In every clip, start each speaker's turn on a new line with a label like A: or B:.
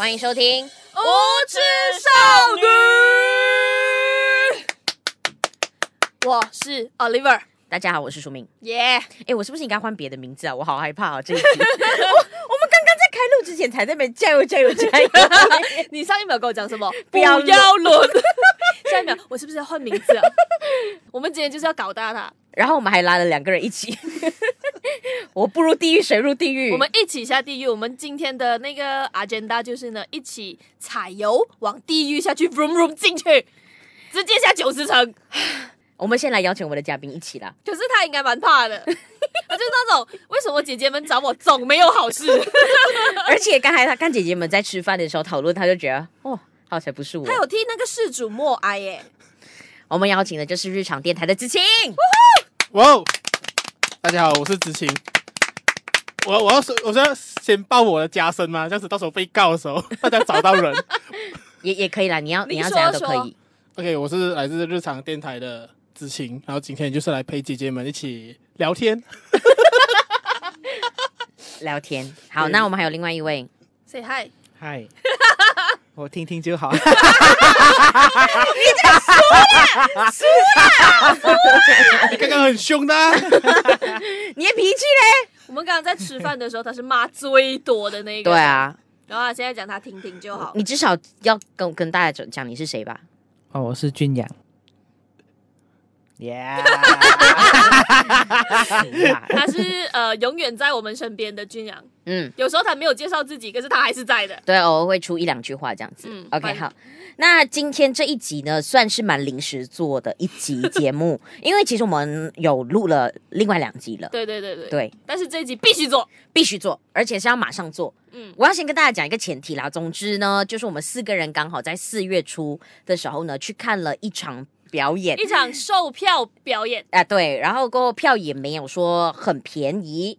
A: 欢迎收听《
B: 无知少女》，我是 Oliver，
A: 大家好，我是舒明。
B: 耶！
A: 哎，我是不是应该换别的名字啊？我好害怕啊！这一集，我我们刚刚在开录之前才在那边加油加油加油。
B: 你上一秒跟我讲什么？
A: 不要轮。
B: 下一秒，我是不是要换名字啊？我们今天就是要搞大他。
A: 然后我们还拉了两个人一起。我不入地狱，谁入地狱？
B: 我们一起下地狱。我们今天的那个 agenda 就是呢，一起踩油往地狱下去，vroom vroom 进去，直接下九十层。
A: 我们先来邀请我们的嘉宾一起啦。
B: 可是他应该蛮怕的，他就是那种为什么姐姐们找我总没有好事？
A: 而且刚才他看姐姐们在吃饭的时候讨论，他就觉得哦，好才不是我。
B: 他有替那个事主默哀耶。
A: 我们邀请的就是日常电台的子晴。
C: 哇哦！大家好，我是子晴。我我要说，我是要先报我的家声吗？这样子到时候被告的时候，大家找到人
A: 也也可以啦。你要你要怎样都可以。
C: OK，我是来自日常电台的子晴，然后今天就是来陪姐姐们一起聊天。
A: 聊天好，那我们还有另外一位
B: ，Say hi，
D: 嗨。我听听就好。你
A: 这个输了，输了，输了！
C: 你刚刚很凶的，
A: 你的脾气嘞？
B: 我们刚刚在吃饭的时候，他是骂最多的那个。
A: 对啊，
B: 然后现在讲他听听就好。
A: 你至少要跟跟大家讲讲你是谁吧？
D: 哦，我是俊阳。
A: Yeah，
B: 他是呃永远在我们身边的俊阳。嗯，有时候他没有介绍自己，可是他还是在的。
A: 对，偶尔会出一两句话这样子。嗯，OK，好。那今天这一集呢，算是蛮临时做的一集节目，因为其实我们有录了另外两集了。
B: 对对对对。
A: 对，
B: 但是这一集必须做，
A: 必须做，而且是要马上做。嗯，我要先跟大家讲一个前提啦。总之呢，就是我们四个人刚好在四月初的时候呢，去看了一场。表演
B: 一场售票表演
A: 啊，对，然后过后票也没有说很便宜，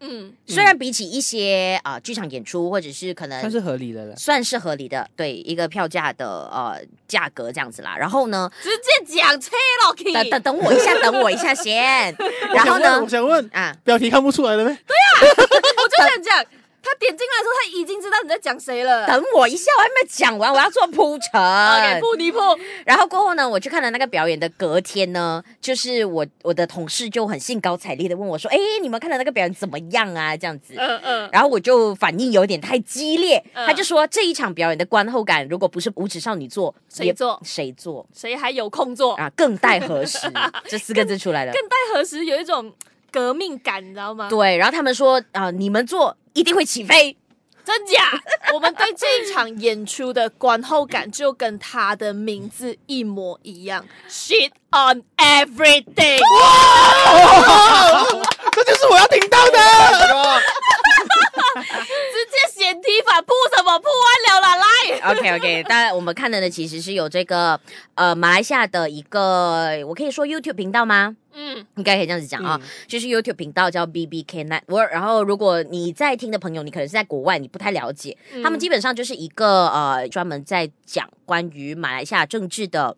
A: 嗯，虽然比起一些啊、呃、剧场演出或者是可能
D: 算是合理的了，
A: 算是合理的，对一个票价的呃价格这样子啦。然后呢，
B: 直接讲车了，
A: 等等等我一下，等我一下先。然后呢，
C: 我想问啊，标题看不出来了呗？
B: 对呀、啊，我就想讲。他点进来的时候，他已经知道你在讲谁了。
A: 等我一下，我还没讲完，我要做铺陈。
B: OK，铺你铺。
A: 然后过后呢，我去看了那个表演的隔天呢，就是我我的同事就很兴高采烈的问我说：“哎，你们看的那个表演怎么样啊？”这样子。嗯嗯。然后我就反应有点太激烈，他就说这一场表演的观后感，如果不是无耻少女做，
B: 谁做？
A: 谁做？
B: 谁还有空做
A: 啊？更待何时？这四个字出来了。
B: 更待何时？有一种革命感，你知道吗？
A: 对。然后他们说啊，你们做一定会起飞。
B: 真假？我们对这一场演出的观后感就跟他的名字一模一样，Shit on everything，
C: 哇，这就是我要听到的。
B: 直接铺什么铺完了啦，来。
A: OK OK，当然我们看的呢其实是有这个呃马来西亚的一个，我可以说 YouTube 频道吗？嗯，应该可以这样子讲啊，嗯、就是 YouTube 频道叫 BBK Network。然后，如果你在听的朋友，你可能是在国外，你不太了解，嗯、他们基本上就是一个呃，专门在讲关于马来西亚政治的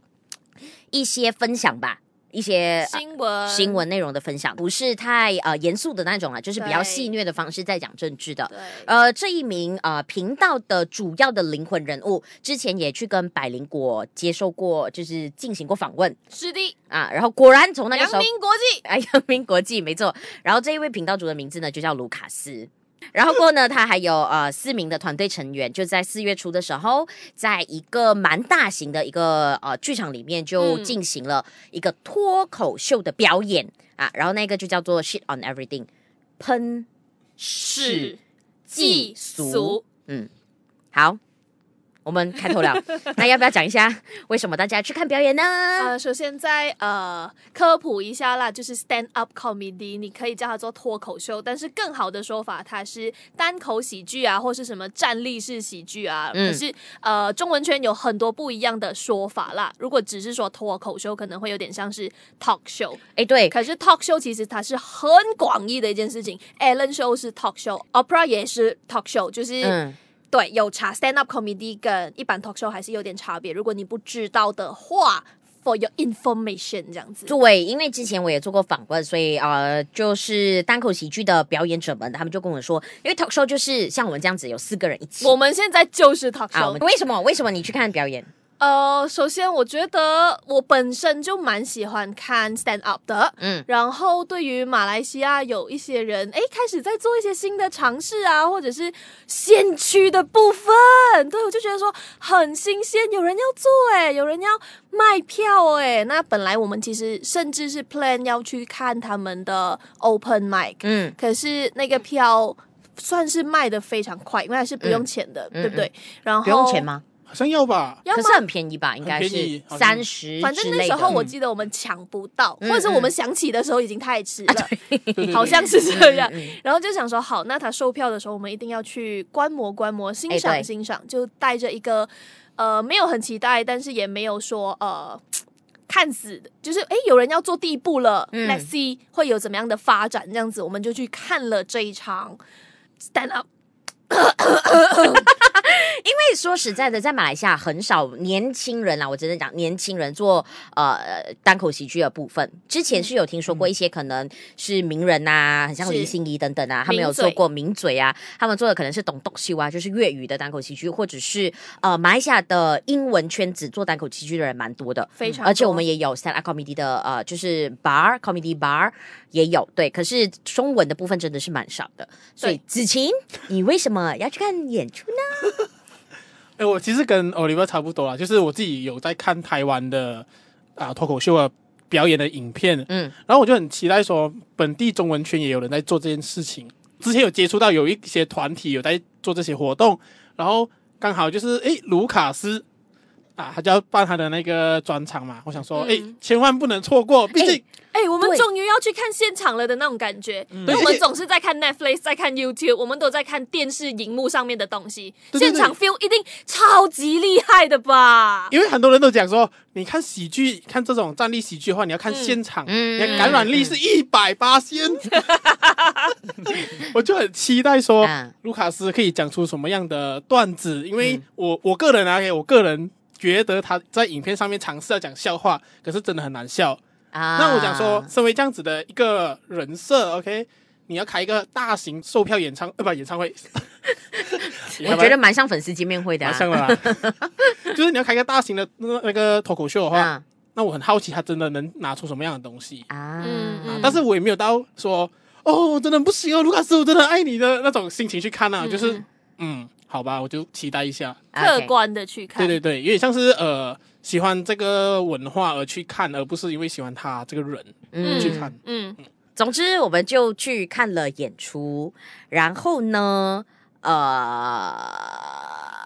A: 一些分享吧。一些
B: 新闻、呃、
A: 新闻内容的分享，不是太呃严肃的那种啊，就是比较戏谑的方式在讲政治的。对，呃，这一名呃频道的主要的灵魂人物，之前也去跟百灵果接受过，就是进行过访问。
B: 是的
A: 啊，然后果然从那个时候，
B: 扬名国际，
A: 哎，扬名国际没错。然后这一位频道主的名字呢，就叫卢卡斯。然后过呢，他还有呃四名的团队成员，就在四月初的时候，在一个蛮大型的一个呃剧场里面，就进行了一个脱口秀的表演、嗯、啊。然后那个就叫做 Shit on Everything，喷屎技俗。嗯，好。我们开头了，那要不要讲一下为什么大家去看表演呢？
B: 呃，首先在呃科普一下啦，就是 stand up comedy，你可以叫它做脱口秀，但是更好的说法，它是单口喜剧啊，或是什么站立式喜剧啊。嗯、可是呃，中文圈有很多不一样的说法啦。如果只是说脱口秀，可能会有点像是 talk show。哎，对。可是 talk show 其实它是很广义的一件事情。Ellen show 是 talk show，opera 也是 talk show，就是。嗯对，有差 stand up comedy 跟一般 talk show 还是有点差别。如果你不知道的话，for your information 这样子。
A: 对，因为之前我也做过访问，所以呃，就是单口喜剧的表演者们，他们就跟我说，因为 talk show 就是像我们这样子，有四个人一起。
B: 我们现在就是 talk show。
A: 为什么？为什么你去看表演？
B: 呃，首先我觉得我本身就蛮喜欢看 stand up 的，嗯，然后对于马来西亚有一些人，哎，开始在做一些新的尝试啊，或者是先驱的部分，对，我就觉得说很新鲜，有人要做，哎，有人要卖票，哎，那本来我们其实甚至是 plan 要去看他们的 open mic，嗯，可是那个票算是卖的非常快，因为还是不用钱的，嗯、对不对？然后
A: 不用钱吗？
C: 好像要吧，
A: 可是很便宜吧？应该是三十。
B: 反正那时候我记得我们抢不到，或者是我们想起的时候已经太迟了，好像是这样。然后就想说，好，那他售票的时候，我们一定要去观摩观摩，欣赏欣赏，就带着一个呃没有很期待，但是也没有说呃看死的，就是哎有人要做第一步了，Let's see 会有怎么样的发展，这样子我们就去看了这一场 Stand Up。
A: 因为说实在的，在马来西亚很少年轻人啊，我真的讲年轻人做呃单口喜剧的部分。之前是有听说过一些可能是名人啊，很像林心怡等等啊，他们有做过名嘴啊，他们做的可能是懂逗秀啊，就是粤语的单口喜剧，或者是呃马来西亚的英文圈子做单口喜剧的人蛮多的，
B: 非常。
A: 而且我们也有 stand up comedy 的呃，就是 bar comedy bar 也有对，可是中文的部分真的是蛮少的。所以子晴，你为什么要去看演出呢？
C: 哎，我其实跟 Oliver 差不多啦，就是我自己有在看台湾的啊脱口秀啊表演的影片，嗯，然后我就很期待说本地中文圈也有人在做这件事情。之前有接触到有一些团体有在做这些活动，然后刚好就是哎卢卡斯啊，他就要办他的那个专场嘛，我想说哎、嗯、千万不能错过，毕竟。
B: 哎、欸，我们终于要去看现场了的那种感觉。因为我们总是在看 Netflix，在看 YouTube，我们都在看电视荧幕上面的东西。现场 feel 一定超级厉害的吧？
C: 因为很多人都讲说，你看喜剧，看这种站立喜剧的话，你要看现场，嗯、你的感染力是一百八千。我就很期待说，卢卡斯可以讲出什么样的段子，因为我我个人啊，我个人觉得他在影片上面尝试要讲笑话，可是真的很难笑。啊，那我讲说，身为这样子的一个人设，OK，你要开一个大型售票演唱，呃，不，演唱会，
A: 我觉得蛮像粉丝见面会的，啊，
C: 像了，就是你要开一个大型的那个那个脱口秀的话，啊，那我很好奇他真的能拿出什么样的东西。啊，嗯，但是我也没有到说，哦，真的不行哦，卢卡斯，我真的爱你的那种心情去看啊，嗯，就是，嗯，好吧，我就期待一下，
B: 客观的去看，
C: 对对对，有点像是呃。喜欢这个文化而去看，而不是因为喜欢他这个人嗯去看。嗯，
A: 总之我们就去看了演出，然后呢，呃，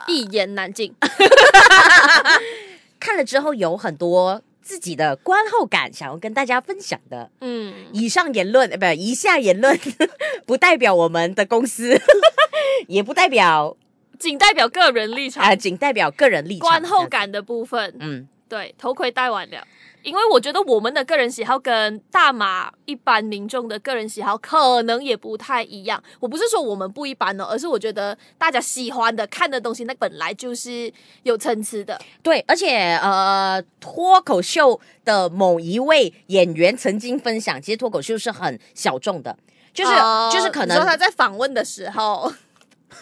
B: 一言难尽。
A: 看了之后有很多自己的观后感，想要跟大家分享的。嗯，以上言论，呃，不，以下言论 不代表我们的公司，也不代表。
B: 仅代表个人立场
A: 啊，仅代表个人立场。
B: 观后感的部分，嗯，对，头盔戴完了，因为我觉得我们的个人喜好跟大马一般民众的个人喜好可能也不太一样。我不是说我们不一般哦，而是我觉得大家喜欢的看的东西，那本来就是有层次的。
A: 对，而且呃，脱口秀的某一位演员曾经分享，其实脱口秀是很小众的，就是、呃、就是可能
B: 说他在访问的时候。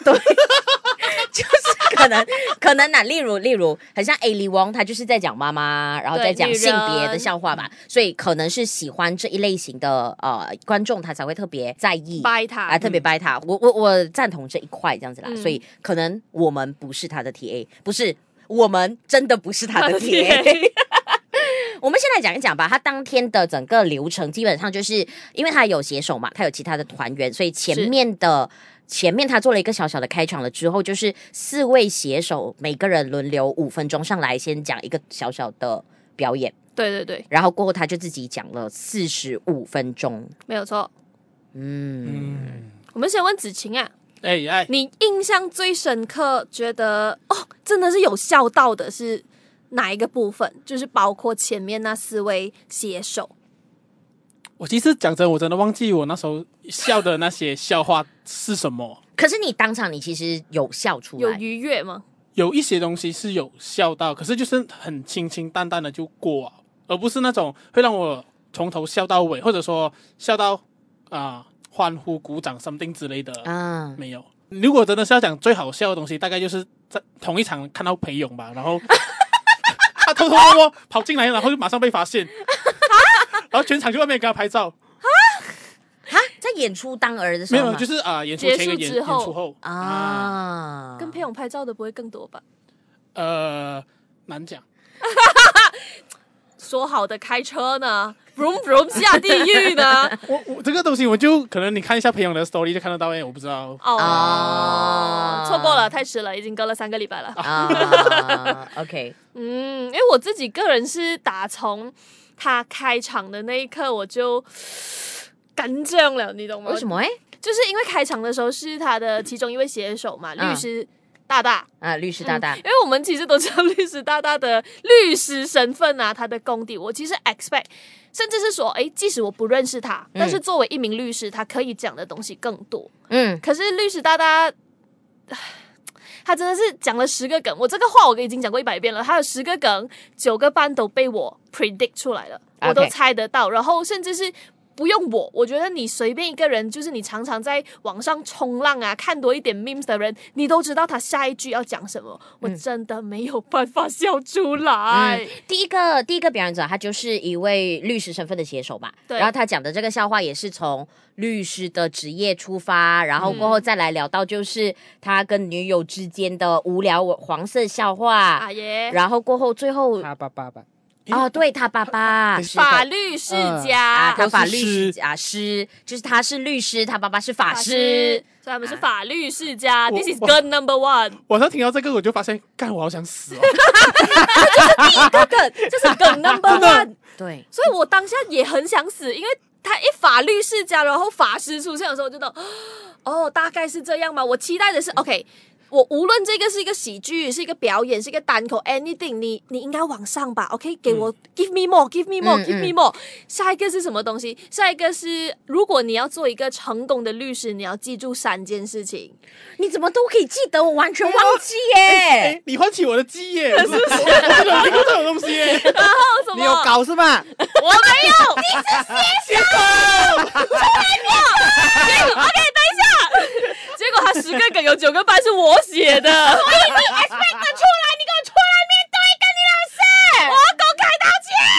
A: 对，就是可能可能呢，例如例如，很像 Ali Wong，他就是在讲妈妈，然后在讲性别的笑话吧，所以可能是喜欢这一类型的呃观众，他才会特别在意
B: 掰他
A: 啊，特别掰他。我我我赞同这一块这样子啦，嗯、所以可能我们不是他的 TA，不是我们真的不是他的 TA。我们先来讲一讲吧，他当天的整个流程基本上就是因为他有写手嘛，他有其他的团员，所以前面的。前面他做了一个小小的开场了之后，就是四位写手每个人轮流五分钟上来，先讲一个小小的表演。
B: 对对对，
A: 然后过后他就自己讲了四十五分钟，
B: 没有错。嗯，嗯，我们先问子晴啊，
C: 哎哎，
B: 你印象最深刻，觉得哦，真的是有笑到的是哪一个部分？就是包括前面那四位写手。
C: 我其实讲真，我真的忘记我那时候笑的那些笑话是什么。
A: 可是你当场你其实有笑出来，
B: 有愉悦吗？
C: 有一些东西是有笑到，可是就是很清清淡淡的就过啊。而不是那种会让我从头笑到尾，或者说笑到啊、呃、欢呼、鼓掌、something 之类的嗯，没有。如果真的是要讲最好笑的东西，大概就是在同一场看到裴勇吧，然后 他偷偷摸摸跑进来，然后就马上被发现，然后全场去外面给他拍照。
A: 啊，在演出当儿的时候
C: 没有，就是啊、呃，演出前跟演，演出后啊，
B: 啊跟裴勇拍照的不会更多吧？
C: 呃，难讲。
B: 说好的开车呢？Vroom vroom 下地狱呢？
C: 我我这个东西，我就可能你看一下裴勇的 story 就看得到哎，我不知道
B: 哦，错、oh, 过了，太迟了，已经隔了三个礼拜了。啊、
A: oh,，OK，
B: 嗯，因为我自己个人是打从他开场的那一刻我就 干酱了，你懂吗？
A: 为什么？哎，
B: 就是因为开场的时候是他的其中一位写手嘛，律师。嗯大大
A: 啊，律师大大、嗯，因
B: 为我们其实都知道律师大大的律师身份啊，他的功底，我其实 expect，甚至是说，哎，即使我不认识他，嗯、但是作为一名律师，他可以讲的东西更多。嗯，可是律师大大，他真的是讲了十个梗，我这个话我已经讲过一百遍了，他有十个梗，九个半都被我 predict 出来了，我都猜得到.然后甚至是。不用我，我觉得你随便一个人，就是你常常在网上冲浪啊，看多一点 memes 的人，你都知道他下一句要讲什么。嗯、我真的没有办法笑出来。
A: 嗯、第一个第一个表演者，他就是一位律师身份的写手吧。对。然后他讲的这个笑话也是从律师的职业出发，然后过后再来聊到就是他跟女友之间的无聊黄色笑话。啊耶。然后过后最后。
D: 他爸爸爸。
A: 哦，对他爸爸
B: 法律世家，
A: 他法律世家师，就是他是律师，他爸爸是法师，所以
B: 他们是法律世家。This is good number one。
C: 我上听到这个，我就发现，干，我好想死哦！
B: 这是第一个梗，这是梗 number one。
A: 对，
B: 所以我当下也很想死，因为他一法律世家，然后法师出现的时候，我就懂，哦，大概是这样吗？我期待的是，OK。我无论这个是一个喜剧，是一个表演，是一个单口，anything，你你应该往上吧，OK？给我、嗯、give me more，give me more，give me more。下一个是什么东西？下一个是，如果你要做一个成功的律师，你要记住三件事情。
A: 你怎么都可以记得？我完全忘记耶！
C: 你唤起我的记忆，是不是？我没有听过这种东西耶。
B: 然后什么？
D: 你有搞是吧？
B: 我没有，你是写手，从来没有。OK，等一下。结果他十个梗有九个半是我写的，所以你 expect 出来，你给我出来。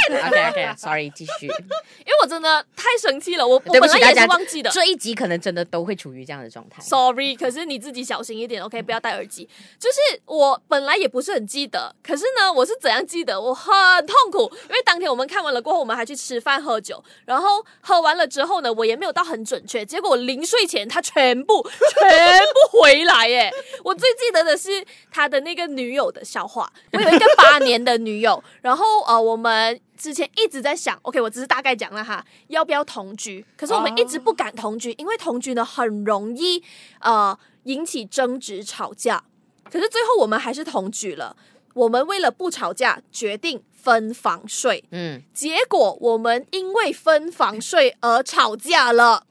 A: OK OK，Sorry，继续，
B: 因为我真的太生气了，我我本来也是忘记的，
A: 这一集可能真的都会处于这样的状态。
B: Sorry，可是你自己小心一点，OK，不要戴耳机。就是我本来也不是很记得，可是呢，我是怎样记得？我很痛苦，因为当天我们看完了过后，我们还去吃饭喝酒，然后喝完了之后呢，我也没有到很准确，结果我临睡前他全部全。全部回来耶！我最记得的是他的那个女友的笑话。我有一个八年的女友，然后呃，我们之前一直在想，OK，我只是大概讲了哈，要不要同居？可是我们一直不敢同居，因为同居呢很容易呃引起争执吵架。可是最后我们还是同居了。我们为了不吵架，决定分房睡。嗯，结果我们因为分房睡而吵架了。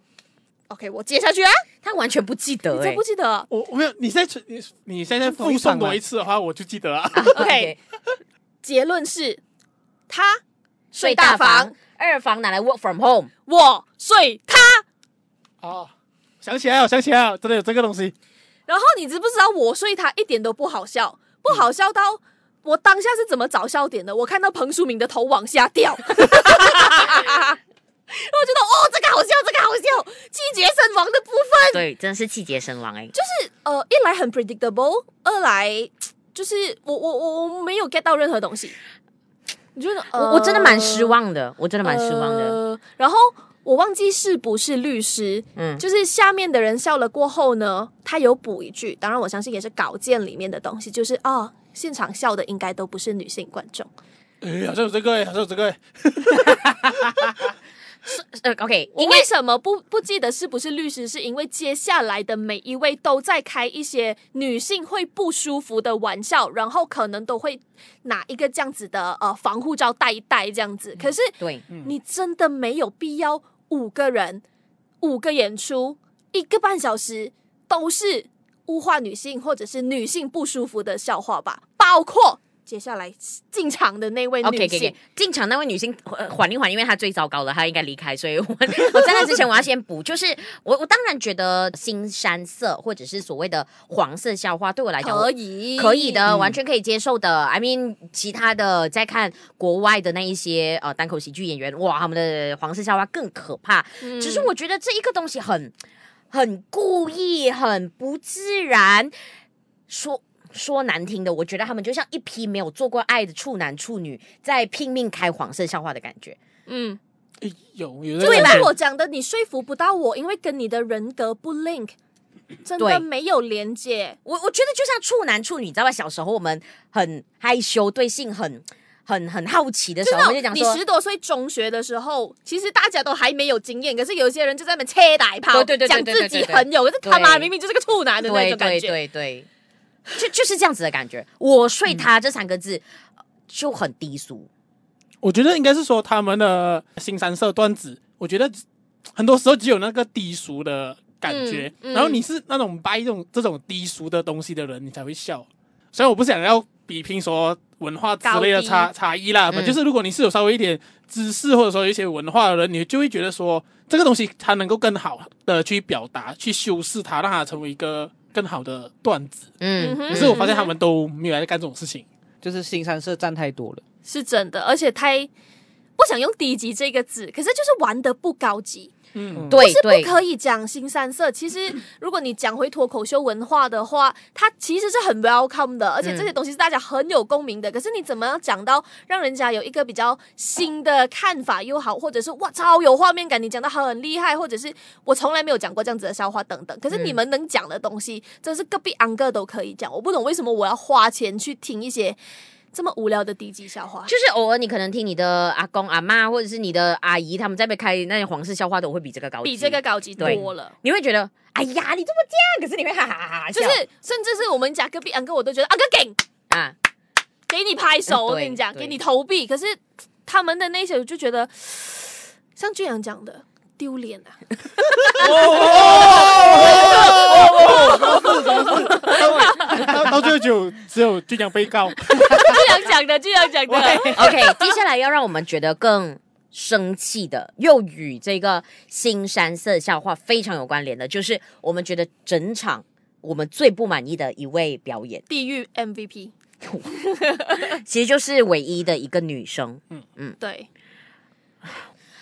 B: OK，我接下去啊。
A: 他完全不记得，
B: 你真，不记得。
C: 我我没有，你现在你你现在复诵我一次的话，我就记得啊。
B: OK，结论是，他睡大房，
A: 二房拿来 work from home，
B: 我睡他。
C: 哦，想起来了，想起来了，真的有这个东西。
B: 然后你知不知道，我睡他一点都不好笑，不好笑到我当下是怎么找笑点的？我看到彭淑敏的头往下掉。我觉得哦，这个好笑，这个好笑，气绝身亡的部分，
A: 对，真的是气绝身亡哎。
B: 就是呃，一来很 predictable，二来就是我我我我没有 get 到任何东西。你觉得？呃、
A: 我我真的蛮失望的，我真的蛮失望的。呃、
B: 然后我忘记是不是律师，嗯，就是下面的人笑了过后呢，他有补一句，当然我相信也是稿件里面的东西，就是哦，现场笑的应该都不是女性观众。
C: 哎，好像有这个哎，好像有这
A: 个呃，OK，
B: 我为什么不不记得是不是律师？是因为接下来的每一位都在开一些女性会不舒服的玩笑，然后可能都会拿一个这样子的呃防护罩戴一戴这样子。可是，对，你真的没有必要五个人五个演出一个半小时都是物化女性或者是女性不舒服的笑话吧？包括接下来进场的那位女性
A: OK，给给进场那位女性缓一缓，因为她最糟糕了，她应该离开，所以我我在那之前我要先补，就是我我当然觉得新山色或者是所谓的黄色校花对我来讲
B: 可以
A: 可以的，
B: 嗯、
A: 完全可以接受的。I mean，其他的在看国外的那一些呃单口喜剧演员，哇，他们的黄色校花更可怕。嗯、只是我觉得这一个东西很很故意，很不自然，说。说难听的，我觉得他们就像一批没有做过爱的处男处女，在拼命开黄色笑话的感觉。
B: 嗯，
C: 有有
B: 对吧？我讲的，你说服不到我，因为跟你的人格不 link，真的没有连接。
A: 我我觉得就像处男处女，你知道吧？小时候我们很害羞，对性很很很好奇的时候，就讲，
B: 你十多岁中学的时候，其实大家都还没有经验，可是有些人就在那边切奶泡，
A: 对对对，
B: 讲自己很有，可是他妈明明就是个处男的那种感觉，
A: 对对对，对。就就是这样子的感觉，我睡他这三个字就很低俗。
C: 我觉得应该是说他们的新三色段子，我觉得很多时候只有那个低俗的感觉，嗯嗯、然后你是那种掰这种这种低俗的东西的人，你才会笑。所以我不想要比拼说文化之类的差差异啦，嗯、就是如果你是有稍微一点知识或者说有一些文化的人，你就会觉得说这个东西它能够更好的去表达、去修饰它，让它成为一个。更好的段子，嗯，可是我发现他们都没有来干这种事情，
D: 就是新三社占太多了，
B: 是真的，而且太不想用低级这个字，可是就是玩的不高级。
A: 嗯，对，
B: 是不可以讲新三色。其实，如果你讲回脱口秀文化的话，它其实是很 welcome 的，而且这些东西是大家很有共鸣的。可是，你怎么样讲到让人家有一个比较新的看法又好，或者是哇超有画面感，你讲的很厉害，或者是我从来没有讲过这样子的笑话等等。可是你们能讲的东西，真是隔壁安哥都可以讲。我不懂为什么我要花钱去听一些。这么无聊的低级笑话，
A: 就是偶尔你可能听你的阿公阿妈或者是你的阿姨他们在被开那些黄色笑话，都会比这个高级，
B: 比这个高级多了。
A: 你会觉得，哎呀，你这么这样，可是你会哈哈哈哈。
B: 就是甚至是我们家隔壁安哥，我都觉得阿哥给啊，给你拍手，我跟你讲，给你投币。可是他们的那些，我就觉得像俊阳讲的。丢脸啊！
C: 到最后就只有俊阳被告。
B: 俊阳讲的，俊阳讲的。
A: OK，接下来要让我们觉得更生气的，又与这个新山色笑话非常有关联的，就是我们觉得整场我们最不满意的一位表演，
B: 地狱 MVP，
A: 其实就是唯一的一个女生。嗯嗯，
B: 对。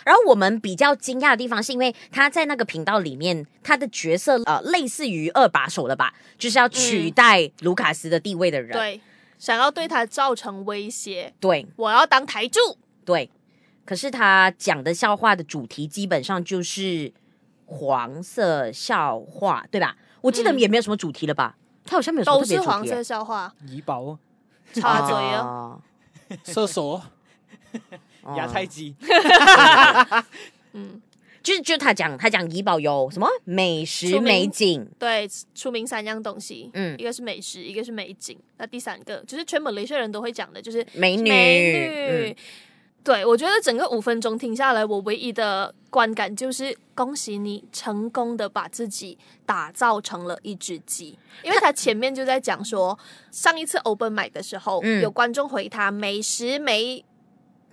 A: 然后我们比较惊讶的地方，是因为他在那个频道里面，他的角色呃类似于二把手了吧，就是要取代卢卡斯的地位的人，
B: 嗯、对，想要对他造成威胁，
A: 对，
B: 我要当台柱，
A: 对。可是他讲的笑话的主题基本上就是黄色笑话，对吧？我记得也没有什么主题了吧？嗯、他好像没有什么特别主题。
B: 都是黄色笑话，
D: 怡宝，
B: 插嘴啊，
C: 射手。
D: 亚太鸡，
B: 嗯，
A: 就是就他讲他讲怡保有什么美食美景，
B: 对，出名三样东西，嗯，一个是美食，一个是美景，那第三个就是全马来西亚人都会讲的，就是
A: 美女。
B: 美女，嗯、对，我觉得整个五分钟听下来，我唯一的观感就是恭喜你成功的把自己打造成了一只鸡，因为他前面就在讲说，上一次 open mic 的时候，嗯、有观众回他美食美。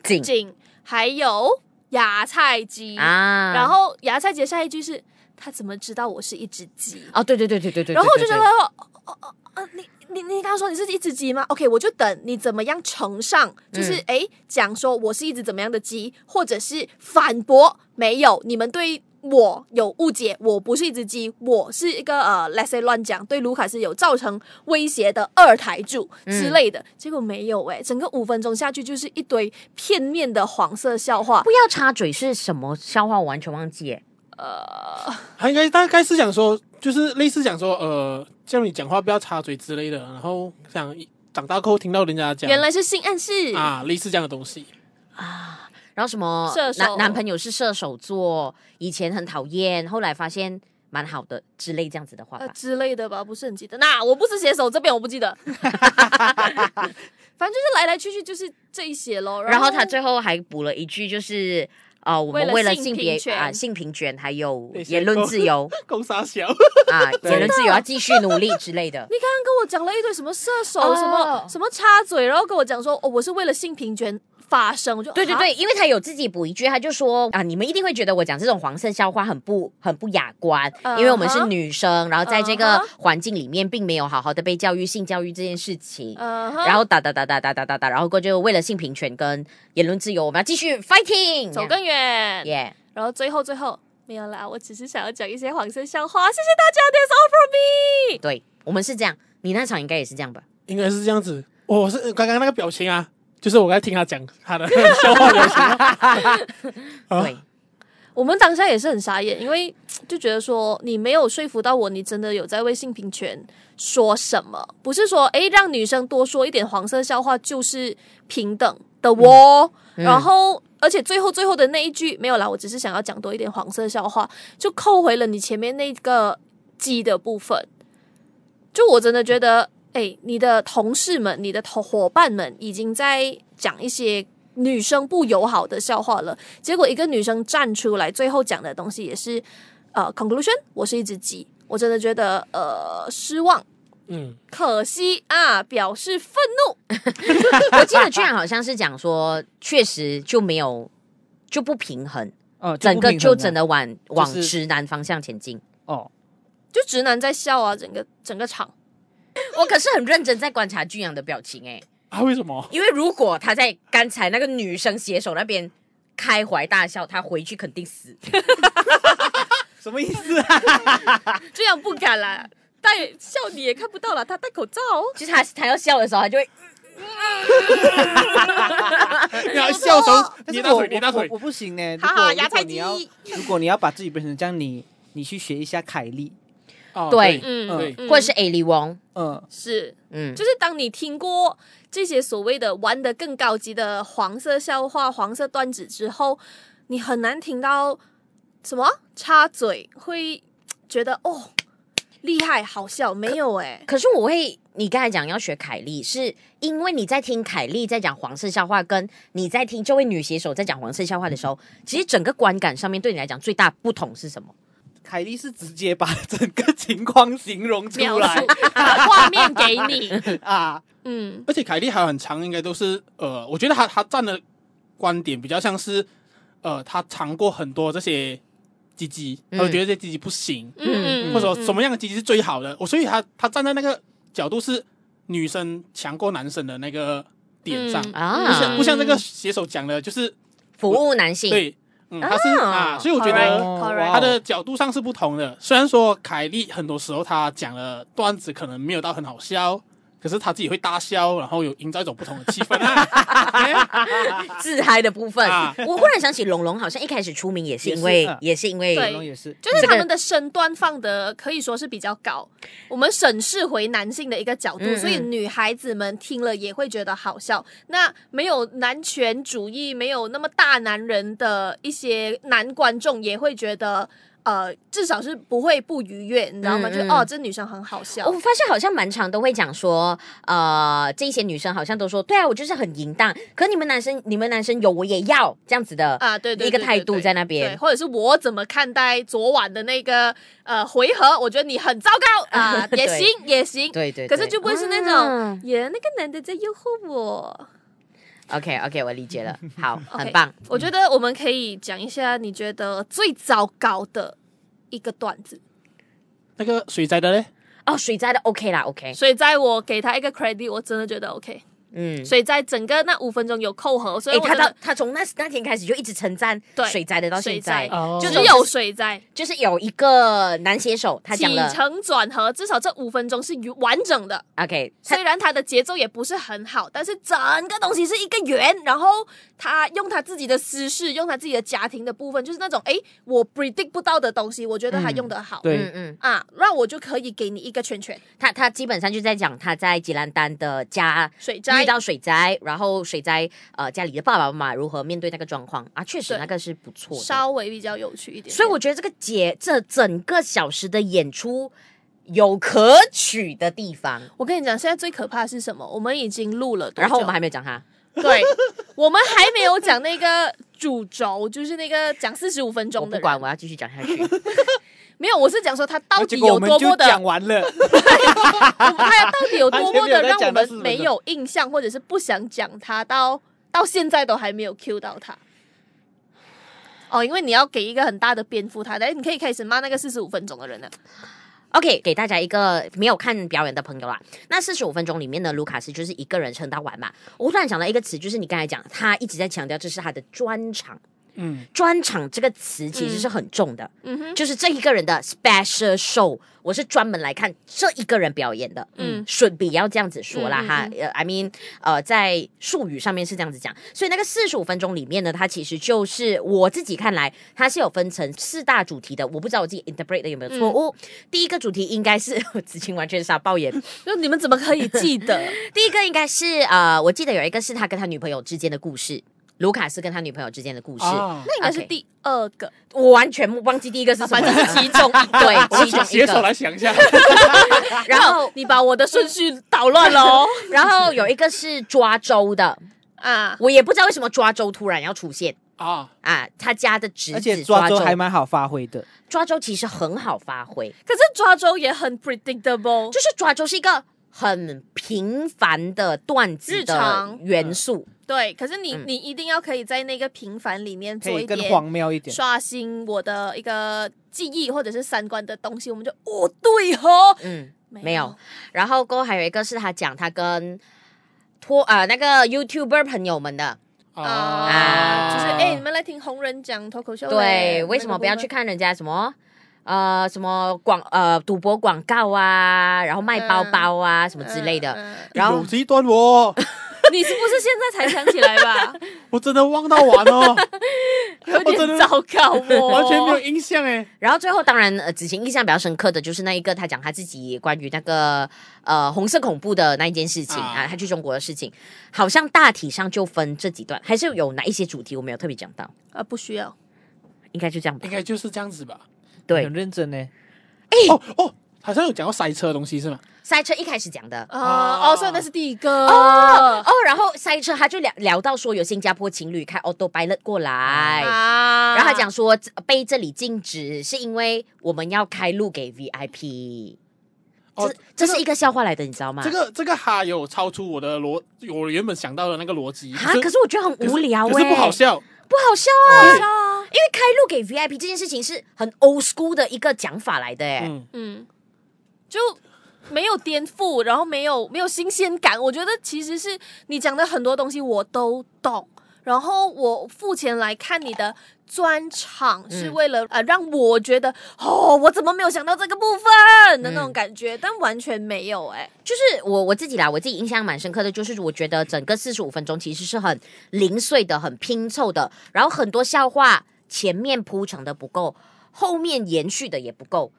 B: 景，景还有芽菜鸡啊，然后芽菜鸡下一句是他怎么知道我是一只鸡？
A: 哦，对对对对对对，
B: 然后我就觉得，哦哦哦，你你你刚刚说你是一只鸡吗？OK，我就等你怎么样呈上，就是哎讲说我是一只怎么样的鸡，或者是反驳没有，你们对。我有误解，我不是一只鸡，我是一个呃，let's say 乱讲，对卢卡斯有造成威胁的二台柱之类的，嗯、结果没有哎、欸，整个五分钟下去就是一堆片面的黄色笑话。
A: 不要插嘴是什么笑话？我完全忘记诶。呃，
C: 他应该大概是讲说，就是类似讲说，呃，叫你讲话不要插嘴之类的，然后想长大后听到人家讲，
B: 原来是性暗示
C: 啊，类似这样的东西
A: 啊。然后什么
B: 射手。
A: 男男朋友是射手座，以前很讨厌，后来发现蛮好的之类这样子的话吧、
B: 呃、之类的吧，不是很记得。那我不是写手这边我不记得，反正就是来来去去就是这一些咯。然后，
A: 然后他最后还补了一句，就是哦，我们为
B: 为了
A: 了性别啊、性平权。还有言论自由。
C: 公杀小，
A: 啊，言论自由要继续努力之类的。
B: 你刚刚跟我讲了一堆什么射手，
A: 哦。
B: 什么什么插嘴，然后跟我讲说，哦，我是为了性平权发生，我就哈
A: 对对对，因为他有自己补一句，他就说啊，你们一定会觉得我讲这种黄色笑话很不很不雅
B: 观，
A: 因为我们是女生，然后在
B: 这个
A: 环境里面并没有好好的被教育性教育这件事情。然后打打打打打打打打，然后过就为了性平权跟言论自由，我们要继续 fighting，
B: 走更远。
A: 耶。
B: 然后最后最后没有啦，我只是想要讲一些黄色笑话，谢谢大家，That's all from me。
A: 对我们是这样，你那场应该也是这样吧？
C: 应该是这样子。我是刚刚那个表情啊，就是我在听他讲他的 笑话表情啊。啊
A: 对，
B: 我们当下也是很傻眼，因为就觉得说你没有说服到我，你真的有在为性平权说什么？不是说诶让女生多说一点黄色笑话就是平等的哦。
A: 嗯
B: 然后，而且最后最后的那一句没有啦，我只是想要讲多一点黄色笑话，就扣回了你前面那个鸡的部分。就我真的觉得，诶，你的同事们、你的同伙伴们已经在讲一些。女生不友好的笑话了，结果一个女生站出来，最后讲的东西也是，呃，conclusion，我是一只鸡，我真的觉得呃失望，
C: 嗯，
B: 可惜啊，表示愤怒。
A: 我记得居然好像是讲说，确实就没有就不平衡，
D: 哦，
A: 整个就
D: 整
A: 真的往往
D: 就是
A: 直男方向前进。
D: 哦，
B: 就直男在笑啊，整个整个场，
A: 我可是很认真在观察俊阳的表情哎、
C: 啊，为什么？
A: 因为如果他在刚才那个女生携手那边开怀大笑，他回去肯定死。
D: 什么意思啊？
B: 这样不敢啦，戴笑你也看不到了，他戴口罩。
A: 就是他他要笑的时候，他就会
C: 你要笑的时候捏大腿，捏大腿
D: 我不行呢。如
B: 哈
D: 果
B: 哈芽菜
D: 如果你要
B: 鸡
D: 如果你要把自己变成这样，你你去学一下凯莉，
C: 哦
A: 对
B: 嗯嗯。
A: 或者是 A 李翁，
D: 嗯，
B: 是，
A: 嗯，
B: 就是当你听过这些所谓的玩的更高级的黄色笑话、黄色段子之后，你很难听到什么插嘴，会觉得哦厉害好笑，没有哎、
A: 可是我会，你刚才讲要学凯莉，是因为你在听凯莉在讲黄色笑话，跟你在听这位女写手在讲黄色笑话的时候，其实整个观感上面对你来讲最大不同是什么？
D: 凯莉是直接把整个情况形容出来。
B: 述把画面给你，
D: 啊，
B: 嗯。
C: 而且凯莉还有很长，应该都是呃，我觉得他他站的观点比较像是呃，他尝过很多这些鸡鸡，
A: 嗯
C: 他会觉得这些鸡鸡不行，
B: 嗯。嗯，
C: 或者说什么样的鸡鸡是最好的。我所以他他站在那个角度是女生强过男生的那个点上，
B: 嗯。
A: 啊
C: 不像不像那个写手讲的，就是
A: 服务男性，
C: 对，嗯，他是
A: 啊
C: 啊，所以我觉得。他的角度上是不同的。虽然说凯莉很多时候他讲的段子可能没有到很好笑，可是他自己会大笑，然后有营造一种不同的气氛。
A: 自嗨的部分。
C: 啊。
A: 我忽然想起龙龙，好像一开始出名也是因为，
D: 也是啊。
A: 也是因
B: 为
D: 对。龙也是，
B: 就是他们的身段放的可以说是比较高，我们审视回男性的一个角度，
A: 嗯嗯。
B: 所以女孩子们听了也会觉得好笑。那没有男权主义、没有那么大男人的一些男观众也会觉得，呃，至少是不会不愉悦，你知道
A: 吗？
B: 就哦，这女生很好笑
A: 我。发现好像蛮常都会讲说，呃，这些女生好像都说，对啊，我就是很淫荡，可你们男生，你们男生有我也要这样子的
B: 啊，对对
A: 一个态度在那
B: 边，或者是我怎么看待昨晚的那个呃回合？我觉得你很糟糕 啊，也行也行，
A: 对对，对
B: 可是就不会是那种
A: 啊
B: 耶，那个男的在诱惑我。
A: OK OK，我理解了，好很棒。
B: 我觉得我们可以讲一下你觉得最糟糕的一个段子。
C: 那个水灾的嘞，
A: 哦，水灾的 OK 啦，OK，
B: 水灾我给他一个 credit，我真的觉得 OK。
A: 嗯，
B: 所以在整个那五分钟有扣合，所以
A: 哎，他到他从那那天开始就一直称赞
B: 对
A: 水灾的到现在。就
B: 是有水灾，
A: 就是有一个男写手他讲
B: 起
A: 了
B: 承转合，至少这五分钟是完整的。
A: OK，
B: 虽然他的节奏也不是很好，但是整个东西是一个圆，然后他用他自己的私事，用他自己的家庭的部分，就是那种诶，我 predict 不到的东西，我觉得他用的好。
A: 嗯
D: 对，
A: 嗯，
B: 啊，那我就可以给你一个圈圈。
A: 他他基本上就在讲他在吉兰丹的家
B: 水灾。
A: 遇到水灾，然后水灾呃家里的爸爸妈妈如何面对那个状况。啊，确
B: 实
A: 那个是不错的。
B: 稍微比较有趣一点点，
A: 所以我觉得这个节这整个小时的演出有可取的地方，
B: 我跟你讲，现在最可怕的是什么？我们已经录了，
A: 然后我们还没有讲他，
B: 对，我们还没有讲那个主轴，就是那个讲四十五分钟的。
A: 不管，我要继续讲下去。
B: 没有，我是讲说他到底有多么的
D: 讲完了，
B: 他到底有多么的让我们没有印象，或者是不想讲他，到到现在都还没有 cue 到他。哦，因为你要给一个很大的篇幅，他，哎，你可以开始骂那个四十五分钟的人了。
A: OK，给大家一个没有看表演的朋友啦。那四十五分钟里面的卢卡斯就是一个人撑到完嘛。我突然想到一个词，就是你刚才讲，他一直在强调这是他的专场。嗯，专场这个词其实是很重的，嗯哼，就是这一个人的 special show，我是专门来看这一个人表演的，嗯，should be 要这样子说啦哈，呃，I mean，呃，在术语上面是这样子讲，所以那个四十五分钟里面呢，它其实就是我自己看来，它是有分成四大主题的，我不知道我自己 interpret 的有没有错。误。第一个主题应该是 子晴完全傻爆眼，
B: 就你们怎么可以记得？
A: 第一个应该是呃，我记得有一个是他跟他女朋友之间的故事。卢卡斯跟他女朋友之间的故事，
B: 哦、那应该是第二个。
A: 我完全忘记第一个是什么，反正是其中一个。对，其中
C: 携手来想一下。
B: 然后你把我的顺序捣乱了哦。
A: 然后有一个是抓周的啊，我也不知道为什么抓周突然要出现啊啊！他家的侄子，而
D: 且抓周还蛮好发挥的。
A: 抓周其实很好发挥，
B: 可是抓周也很 predictable，
A: 就是抓周是一个很平凡的段子的元素。
B: 对，可是你你一定要可以在那个平凡里面做一点
D: 更荒谬一点，
B: 刷新我的一个记忆或者是三观的东西，我们就哦对哦，
A: 嗯，没有。然后过后还有一个是他讲他跟托啊、呃、那个 YouTuber 朋友们的。
B: 啊，啊就是哎你们来听红人讲脱口秀，
A: 对，为什么不要去看人家什么？呃什么广呃赌博广告啊，然后卖包包啊、嗯、什么之类的，嗯、然后
C: 有这段我。
B: 你是不是现在才想起来吧？
C: 我真的忘到完哦，
B: 有点糟糕哦，
C: 完全没有印象哎。
A: 然后最后当然，呃，子晴印象比较深刻的就是那一个，他讲他自己关于那个呃红色恐怖的那一件事情啊，他去中国的事情，好像大体上就分这几段，还是有哪一些主题我没有特别讲到
B: 啊？不需要，
A: 应该就这样
C: 吧，应该就是这样子吧？
A: 对，
D: 很认真呢。
A: 哎
C: 哦哦，好像有讲到塞车的东西是吗？
A: 塞车一开始讲的。
B: 哦，哦，所以那是第一个。
A: 哦哦，然后塞车他就聊聊到说有新加坡情侣开 autopilot 过来。啊，然后他讲说被这里禁止是因为我们要开路给 VIP，哦，这，这是一个笑话来的，你知道吗？
C: 这个这个哈有超出我的逻，我原本想到的那个逻辑
A: 啊，可是我觉得很无聊，
C: 可是不好笑，
A: 不好笑啊，好笑啊，因为开路给 VIP 这件事情是很 old school 的一个讲法来的，哎，嗯。嗯，
B: 就。没有颠覆，然后没有没有新鲜感。我觉得其实是你讲的很多东西我都懂，然后我付钱来看你的专场是为了、嗯、呃让我觉得哦，我怎么没有想到这个部分的那种感觉，嗯、但完全没有哎、欸。
A: 就是我我自己啦，我自己印象蛮深刻的，就是我觉得整个四十五分钟其实是很零碎的、很拼凑的，然后很多笑话前面铺成的不够，后面延续的也不够。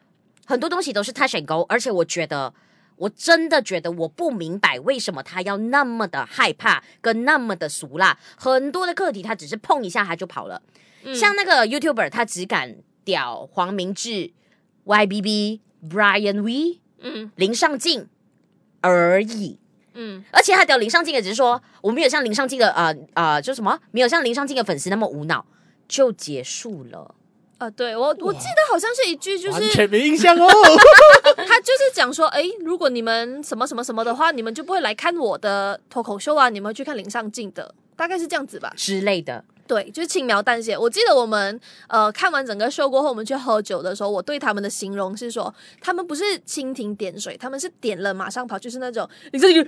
A: 很多东西都是 touch and go，而且我觉得，我真的觉得我不明白为什么他要那么的害怕，跟那么的俗辣。很多的课题他只是碰一下他就跑了，嗯、像那个 YouTuber 他只敢屌黄明志、YBB、Brian V、嗯、林尚敬而已，嗯，而且他屌林尚敬也只是说我没有像林尚敬的呃呃，就什么没有像林尚敬的粉丝那么无脑，就结束了。
B: 啊，对我我记得好像是一句，就是
C: 完全没印象哦。
B: 他就是讲说，哎，如果你们什么什么什么的话，你们就不会来看我的脱口秀啊，你们会去看林尚敬的，大概是这样子吧
A: 之类的。
B: 对，就是轻描淡写。我记得我们呃看完整个秀过后，我们去喝酒的时候，我对他们的形容是说，他们不是蜻蜓点水，他们是点了马上跑，就是那种你这个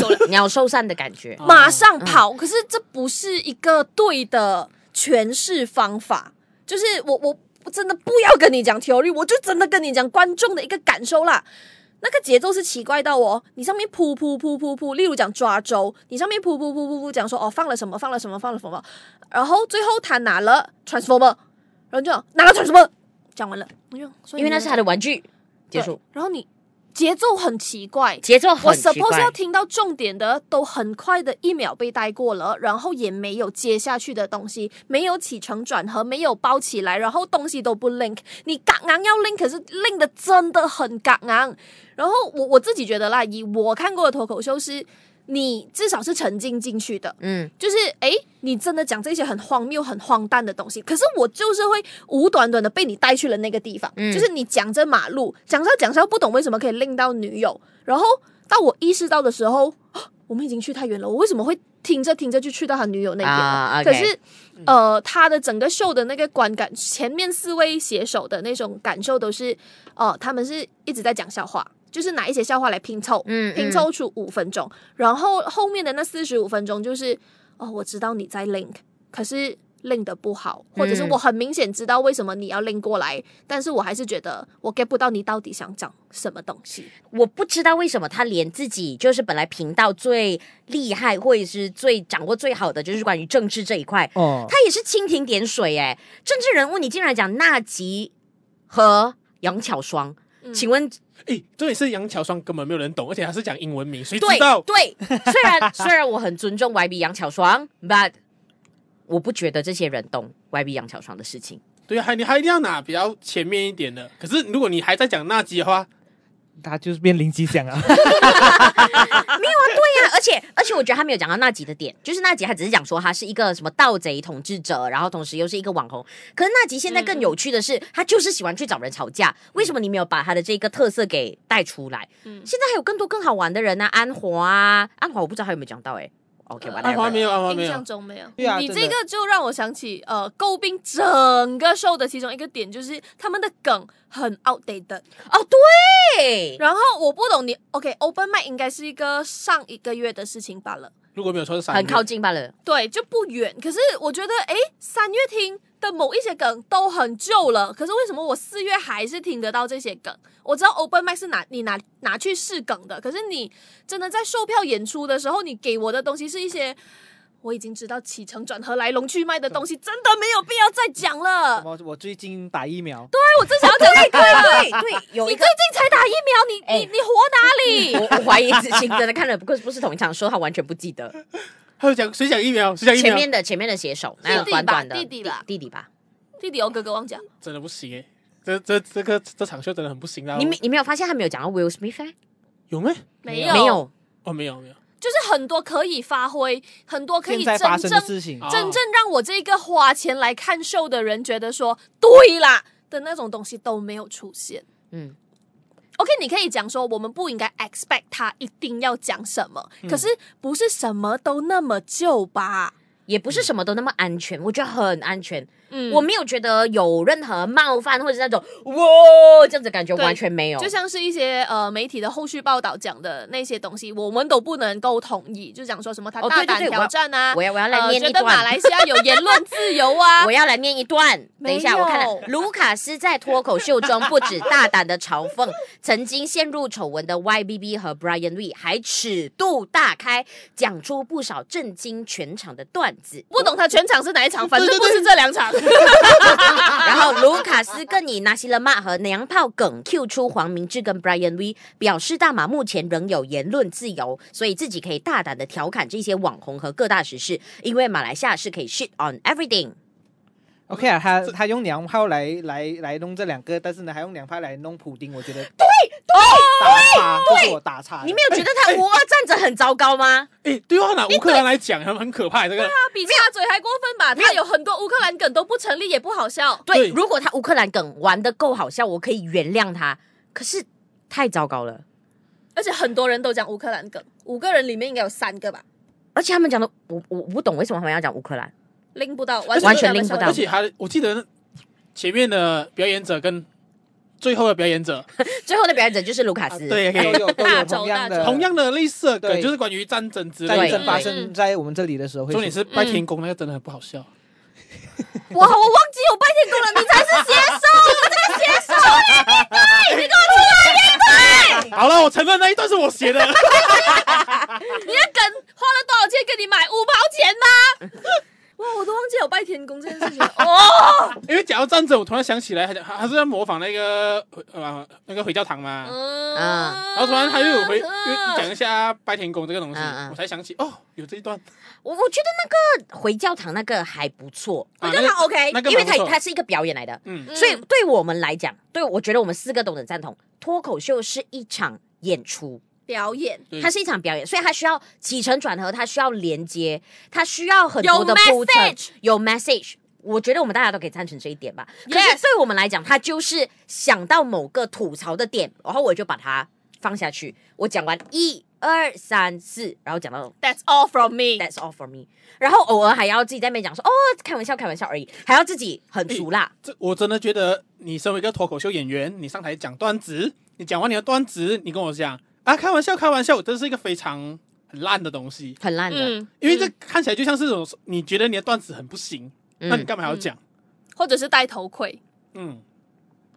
B: 走了
A: 鸟兽散的感觉，
B: 马上跑。嗯、可是这不是一个对的诠释方法。就是我我我真的不要跟你讲 theory，我就真的跟你讲观众的一个感受啦。那个节奏是奇怪到哦，你上面噗噗噗噗噗，例如讲抓周，你上面噗噗噗噗噗讲说哦放了什么放了什么放了什么，然后最后他拿了 transformer，然后就拿了 transformer，讲完了，我就
A: 因为那是他的玩具结束，
B: 然后你。节奏很奇怪，
A: 节奏很奇怪。
B: 我 suppose 要听到重点的，都很快的一秒被带过了，然后也没有接下去的东西，没有起承转合，没有包起来，然后东西都不 link。你刚刚要 link，可是 link 的真的很刚刚。然后我我自己觉得啦，以我看过的脱口秀是，你至少是沉浸进去的，
A: 嗯，
B: 就是哎，你真的讲这些很荒谬、很荒诞的东西，可是我就是会无端端的被你带去了那个地方，
A: 嗯。
B: 就是你讲着马路，讲着讲着不懂为什么可以令到女友，然后到我意识到的时候，我们已经去太远了，我为什么会听着听着就去到他女友那
A: 边
B: 可是，呃，他的整个秀的那个观感，前面四位写手的那种感受都是，哦、呃，他们是一直在讲笑话。就是拿一些笑话来拼凑，
A: 嗯，
B: 拼凑出五分钟，然后后面的那四十五分钟就是，哦，我知道你在 link，可是 link 的不好，或者是我很明显知道为什么你要 link 过来，但是我还是觉得我 get 不到你到底想讲什么东西。
A: 我不知道为什么他连自己就是本来频道最厉害或者是最掌握最好的，就是关于政治这一块，
D: 哦，
A: 他也是蜻蜓点水哎，政治人物你竟然讲纳吉和杨巧双，
B: 嗯
A: 请问？
C: 诶，重点是杨巧双根本没有人懂，而且他是讲英文名，谁
A: 对
C: 知道？
A: 对，虽然 虽然我很尊重 YB 杨巧双，but 我不觉得这些人懂 YB 杨巧双的事情。
C: 对啊，还你还一定要拿比较前面一点的。可是如果你还在讲那集的话，
D: 他就是变林吉祥啊。
A: 没有啊，对呀、啊，而且而且我觉得他没有讲到那吉的点，就是那吉他只是讲说他是一个什么盗贼统治者，然后同时又是一个网红。可是那吉现在更有趣的是，他就是喜欢去找人吵架。为什么你没有把他的这个特色给带出来？现在还有更多更好玩的人呢、啊，安华啊，安华我不知道他有没有讲到哎、欸。OK，
C: 安华没有，阿华没有
B: 印象。中没有。
D: 对啊
B: 你
D: 这
B: 个就让我想起，呃，诟病整个 show 的其中一个点就是他们的梗很 outdated。
A: 哦，对，
B: 然后我不懂你，OK，Open、okay, Mic 应该是一个上一个月的事情罢了。
C: 如果没有错是三月，
A: 很靠近罢了。
B: 对，就不远。可是我觉得，诶，三月听的某一些梗都很旧了。可是为什么我四月还是听得到这些梗？我知道 Open Mic 是拿你拿拿去试梗的，可是你真的在售票演出的时候，你给我的东西是一些我已经知道起承转合来龙去脉的东西，真的没有必要再讲了。
D: 我我最近打疫苗，
B: 对，我正想要讲这个。
A: 对对，有
B: 你最近才打疫苗，你、
A: 哎
B: 你你活哪里？
A: 我我怀疑子晴真的看了，不过不是同一场，说他完全不记得。
C: 还有讲谁讲疫苗，谁讲疫苗，
A: 前面的前面的写手，那个
B: 弟弟吧
A: 短短的
B: 弟弟啦
A: 弟弟吧。
B: 弟弟，哦哥哥忘讲。
C: 真的不行哎。这这这个这场秀真的很不行啊！
A: 你没你没有发现他没有讲到 Will Smith？欸
C: 有没？
B: 没有
A: 没有，
C: 哦，没有没有。
B: 就是很多可以发挥，很多可以真
D: 现在发生的
B: 正
D: 事情
C: 哦
B: 真正让我这个花钱来看秀的人觉得说对啦的那种东西都没有出现。
A: 嗯，
B: OK，你可以讲说我们不应该 expect 他一定要讲什么，可是不是什么都那么旧吧？
A: 也不是什么都那么安全，我觉得很安全。
B: 嗯
A: 我没有觉得有任何冒犯或者是那种哇这样子感
B: 觉，
A: 完全没有。
B: 就像是一些呃媒体的后续报道讲的那些东西，我们都不能够同意。就讲说什么他大胆
A: 哦对对对
B: 挑战啊，
A: 我要我要来
B: 呃
A: 念一段
B: 觉得马来西亚有言论自由啊
A: 我，要来念一段，等一下，我看了卢卡斯在脱口秀中不止大胆的嘲讽曾经陷入丑闻的 YBB 和 Brian Lee，还尺度大开，讲出不少震惊全场的段子。
B: 不懂他全场是哪一场，反正不是这两场。
A: 然后卢卡斯更以拿西勒骂和娘炮梗 Q 出黄明志跟 Brian V，表示大马目前仍有言论自由，所以自己可以大胆的调侃这些网红和各大时事，因为马来西亚是可以 shit on everything。
D: OK 啊，他他用娘炮来来来弄这两个，但是呢，还用娘炮来弄普丁，我觉得对对对，对，这是我打岔。
A: 你没有觉得他无二站着很糟糕吗？
C: 诶，对啊，拿乌克兰来讲，很很可怕。这个
B: 对啊比插嘴还过分吧？他有很多乌克兰梗都不成立，也不好笑。
A: 对，
C: 对
A: 如果他乌克兰梗玩的够好笑，我可以原谅他。可是太糟糕了，
B: 而且很多人都讲乌克兰梗，五个人里面应该有三个吧，
A: 而且他们讲的，我我我不懂为什么他们要讲乌克兰。
B: 拎不到，
A: 完全拎不到。
C: 而且还我记得前面的表演者跟最后的表演者，
A: 最后的表演者就是卢卡斯，
D: 对，
B: 大轴
D: 同样的
C: 同样的类似的就是关于战争之类的。
D: 战争发
B: 嗯
D: 生在我们这里的时候
C: 重点是拜天公那个真的很不好笑。
B: 哇，我忘记有拜天公了，你才是写手，这个写手，
C: 好了，我承认那一段是我写的。
B: 你的梗花了多少钱给你买？五毛钱吗？哇，我都忘记有拜天公这件事情。了 哦。
C: 因为讲到站着，我突然想起来，还还还是在模仿那个呃那个回教堂嘛。
B: 嗯，
A: 啊。
C: 然后突然他又有回又讲一下拜天公这个东西
A: 嗯嗯，
C: 我才想起哦，有这一段。
A: 我我觉得那个回教堂那个还不错，
C: 啊
B: 回教堂 OK，
C: 那个
A: 因为
C: 蛮不错。
A: 它它是一个表演来的，
C: 嗯，
A: 所以对我们来讲，对我觉得我们四个都能赞同，脱口秀是一场演出，
B: 表演，
A: 它是一场表演，所以它需要起承转合，它需要连接，它需要很多的铺陈，有 message。我觉得我们大家都可以赞成这一点吧。可是对我们来讲，它就是想到某个吐槽的点，然后我就把它放下去。我讲完一二三四，然后讲到
B: That's all from me.
A: That's all from me. 然后偶尔还要自己在那边讲说哦，开玩笑，开玩笑而已，还要自己很熟辣。
C: 这我真的觉得，你身为一个脱口秀演员，你上台讲段子，你讲完你的段子，你跟我讲啊，开玩笑，开玩笑，这是一个非常很烂的东西，
A: 很烂的，
B: 嗯、
C: 因为这看起来就像是这种你觉得你的段子很不行。那你干嘛还要讲、嗯？
B: 或者是戴头盔？
C: 嗯，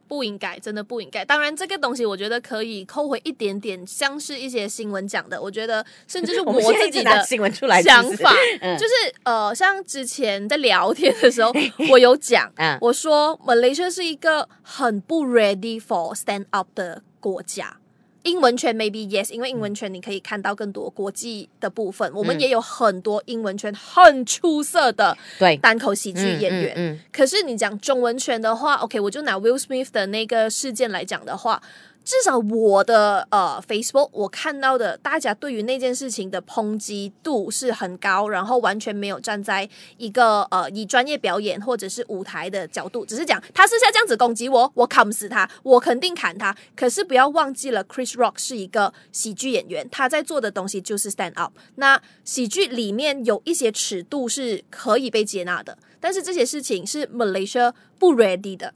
B: 不应该，真的不应该。当然，这个东西我觉得可以扣回一点点，像是一些新闻讲的。我觉得，甚至是我 自己的
A: 新闻出来
B: 想法，就是呃，像之前在聊天的时候，我有讲，我说 Malaysia 是一个很不 ready for stand up 的国家。英文圈 maybe yes，因为英文圈你可以看到更多国际的部分。嗯、我们也有很多英文圈很出色的对单口喜剧演员。嗯嗯嗯、可是你讲中文圈的话，OK，我就拿 Will Smith 的那个事件来讲的话。至少我的呃 Facebook 我看到的，大家对于那件事情的抨击度是很高，然后完全没有站在一个呃以专业表演或者是舞台的角度，只是讲他私下这样子攻击我，我砍死他，我肯定砍他。可是不要忘记了，Chris Rock 是一个喜剧演员，他在做的东西就是 stand up。那喜剧里面有一些尺度是可以被接纳的，但是这些事情是 Malaysia 不 ready 的，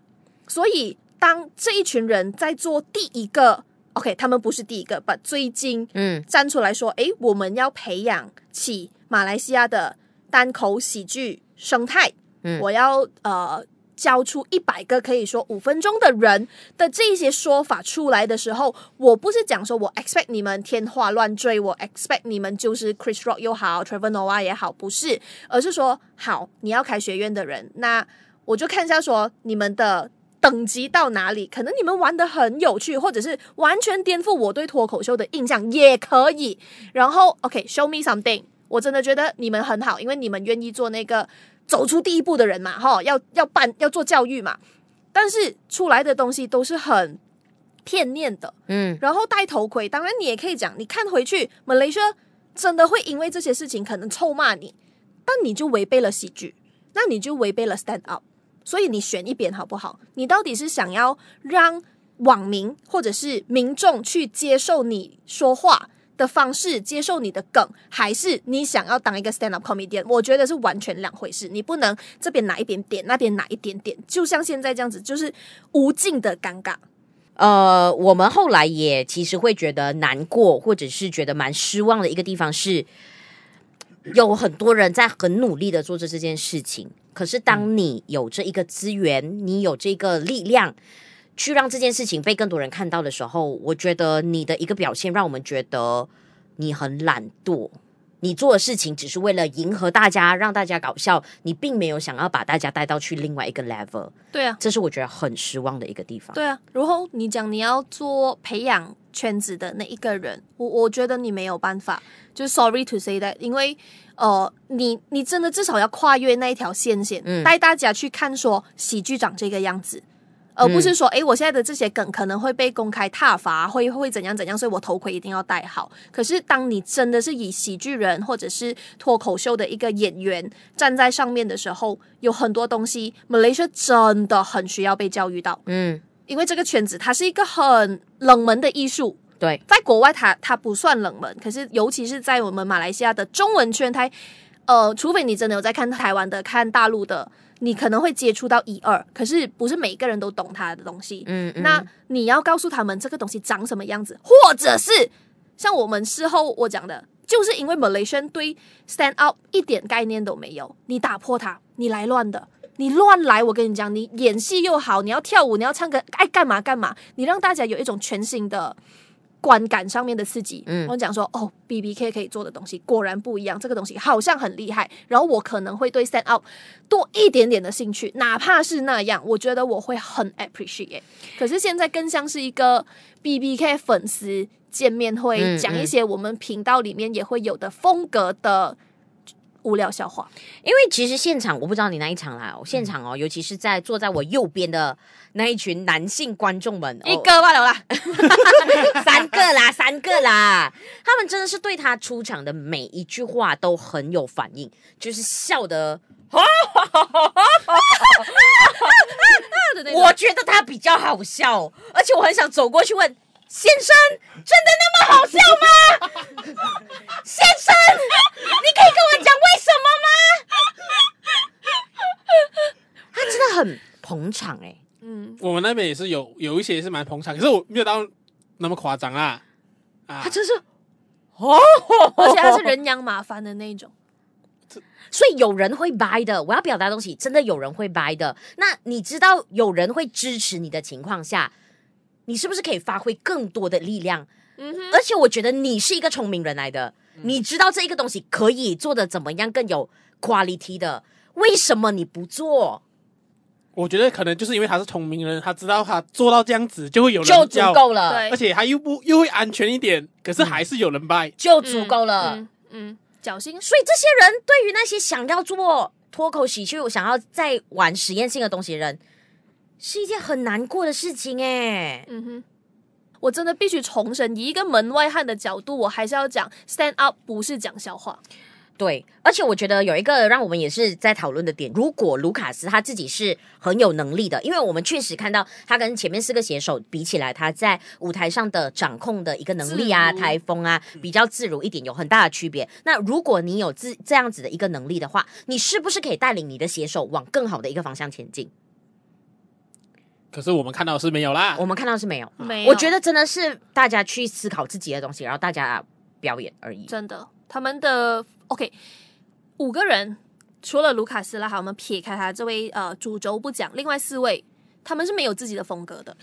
B: 所以。当这一群人在做第一个，OK，他们不是第一个，把最近嗯站出来说，诶、嗯，我们要培养起马来西亚的单口喜剧生态，嗯，我要呃教出一百个可以说五分钟的人的这一些说法出来的时候，我不是讲说我 expect 你们天花乱坠，我 expect 你们就是 Chris Rock 又好，Trevor Noah 也好，不是，而是说好，你要开学院的人，那我就看一下说你们的。等级到哪里？可能你们玩的很有趣，或者是完全颠覆我对脱口秀的印象也可以。然后，OK，show me something。我真的觉得你们很好，因为你们愿意做那个走出第一步的人嘛，哈，要要办要做教育嘛。但是出来的东西都是很片面的，嗯。然后戴头盔，当然你也可以讲，你看回去，Malaysia 真的会因为这些事情可能臭骂你，但你就违背了喜剧，那你就违背了 stand up。所以你选一边好不好？你到底是想要让网民或者是民众去接受你说话的方式，接受你的梗，还是你想要当一个 stand up comedian？我觉得是完全两回事。你不能这边拿一点点，那边拿一点点，就像现在这样子，就是无尽的尴尬。
A: 呃，我们后来也其实会觉得难过，或者是觉得蛮失望的一个地方是，有很多人在很努力的做着这件事情。可是，当你有这一个资源，你有这个力量，去让这件事情被更多人看到的时候，我觉得你的一个表现让我们觉得你很懒惰，你做的事情只是为了迎合大家，让大家搞笑，你并没有想要把大家带到去另外一个 level。
B: 对啊，
A: 这是我觉得很失望的一个地方。
B: 对啊，然后你讲你要做培养圈子的那一个人，我我觉得你没有办法，就 sorry to say that，因为。呃，你你真的至少要跨越那一条线线，嗯，带大家去看说喜剧长这个样子，而不是说，诶，我现在的这些梗可能会被公开挞伐，会会怎样怎样，所以我头盔一定要戴好。可是，当你真的是以喜剧人或者是脱口秀的一个演员站在上面的时候，有很多东西，Malaysia 真的很需要被教育到，嗯，因为这个圈子它是一个很冷门的艺术。
A: 对，
B: 在国外它它不算冷门，可是尤其是在我们马来西亚的中文圈，它呃，除非你真的有在看台湾的、看大陆的，你可能会接触到一二，可是不是每一个人都懂他的东西。嗯，嗯，那你要告诉他们这个东西长什么样子，或者是像我们事后我讲的，就是因为 Malaysian 对 stand up 一点概念都没有，你打破它，你来乱的，你乱来，我跟你讲，你演戏又好，你要跳舞，你要唱歌，爱干嘛干嘛，你让大家有一种全新的。观感上面的刺激，嗯，我讲说哦，B B K 可以做的东西果然不一样，这个东西好像很厉害，然后我可能会对 stand up 多一点点的兴趣，哪怕是那样，我觉得我会很 appreciate。可是现在更像是一个 B B K 粉丝见面会，讲一些我们频道里面也会有的风格的无聊笑话。
A: 因为其实现场我不知道你那一场啦，现场哦，尤其是在坐在我右边的那一群男性观众们，
B: 一个罢了啦，
A: 三个啦，三个啦，他们真的是对他出场的每一句话都很有反应，就是笑得。我觉得他比较好笑，而且我很想走过去问先生：“真的那么好笑吗？” 先生，你可以跟我讲为什么吗？他真的很捧场哎、欸，
C: 嗯，我们那边也是有有一些是蛮捧场，可是我没有到那么夸张啊。啊，
A: 他真是哦，
B: 而且他是人仰马翻的那种。
A: 所以有人会 buy 的，我要表达东西，真的有人会 buy 的。那你知道有人会支持你的情况下，你是不是可以发挥更多的力量？嗯哼。而且我觉得你是一个聪明人来的，嗯、你知道这一个东西可以做的怎么样更有 quality 的，为什么你不做？
C: 我觉得可能就是因为他是聪明人，他知道他做到这样子就会有人
A: 就足够了，对，
C: 而且他又不又会安全一点，可是还是有人 buy，
A: 就足够了，
B: 嗯。嗯侥幸，
A: 所以这些人对于那些想要做脱口喜剧、想要再玩实验性的东西的人，是一件很难过的事情哎。
B: 嗯哼，我真的必须重申，以一个门外汉的角度，我还是要讲，stand up 不是讲笑话。
A: 对，而且我觉得有一个让我们也是在讨论的点，如果卢卡斯他自己是很有能力的，因为我们确实看到他跟前面四个写手比起来，他在舞台上的掌控的一个能力啊、台风啊，比较自如一点，有很大的区别。那如果你有这这样子的一个能力的话，你是不是可以带领你的写手往更好的一个方向前进？
C: 可是我们看到是没有啦，
A: 我们看到是没有，
B: 没有。
A: 我觉得真的是大家去思考自己的东西，然后大家表演而已。
B: 真的，他们的。OK，五个人除了卢卡斯啦，好，我们撇开他这位呃主轴不讲，另外四位他们是没有自己的风格的，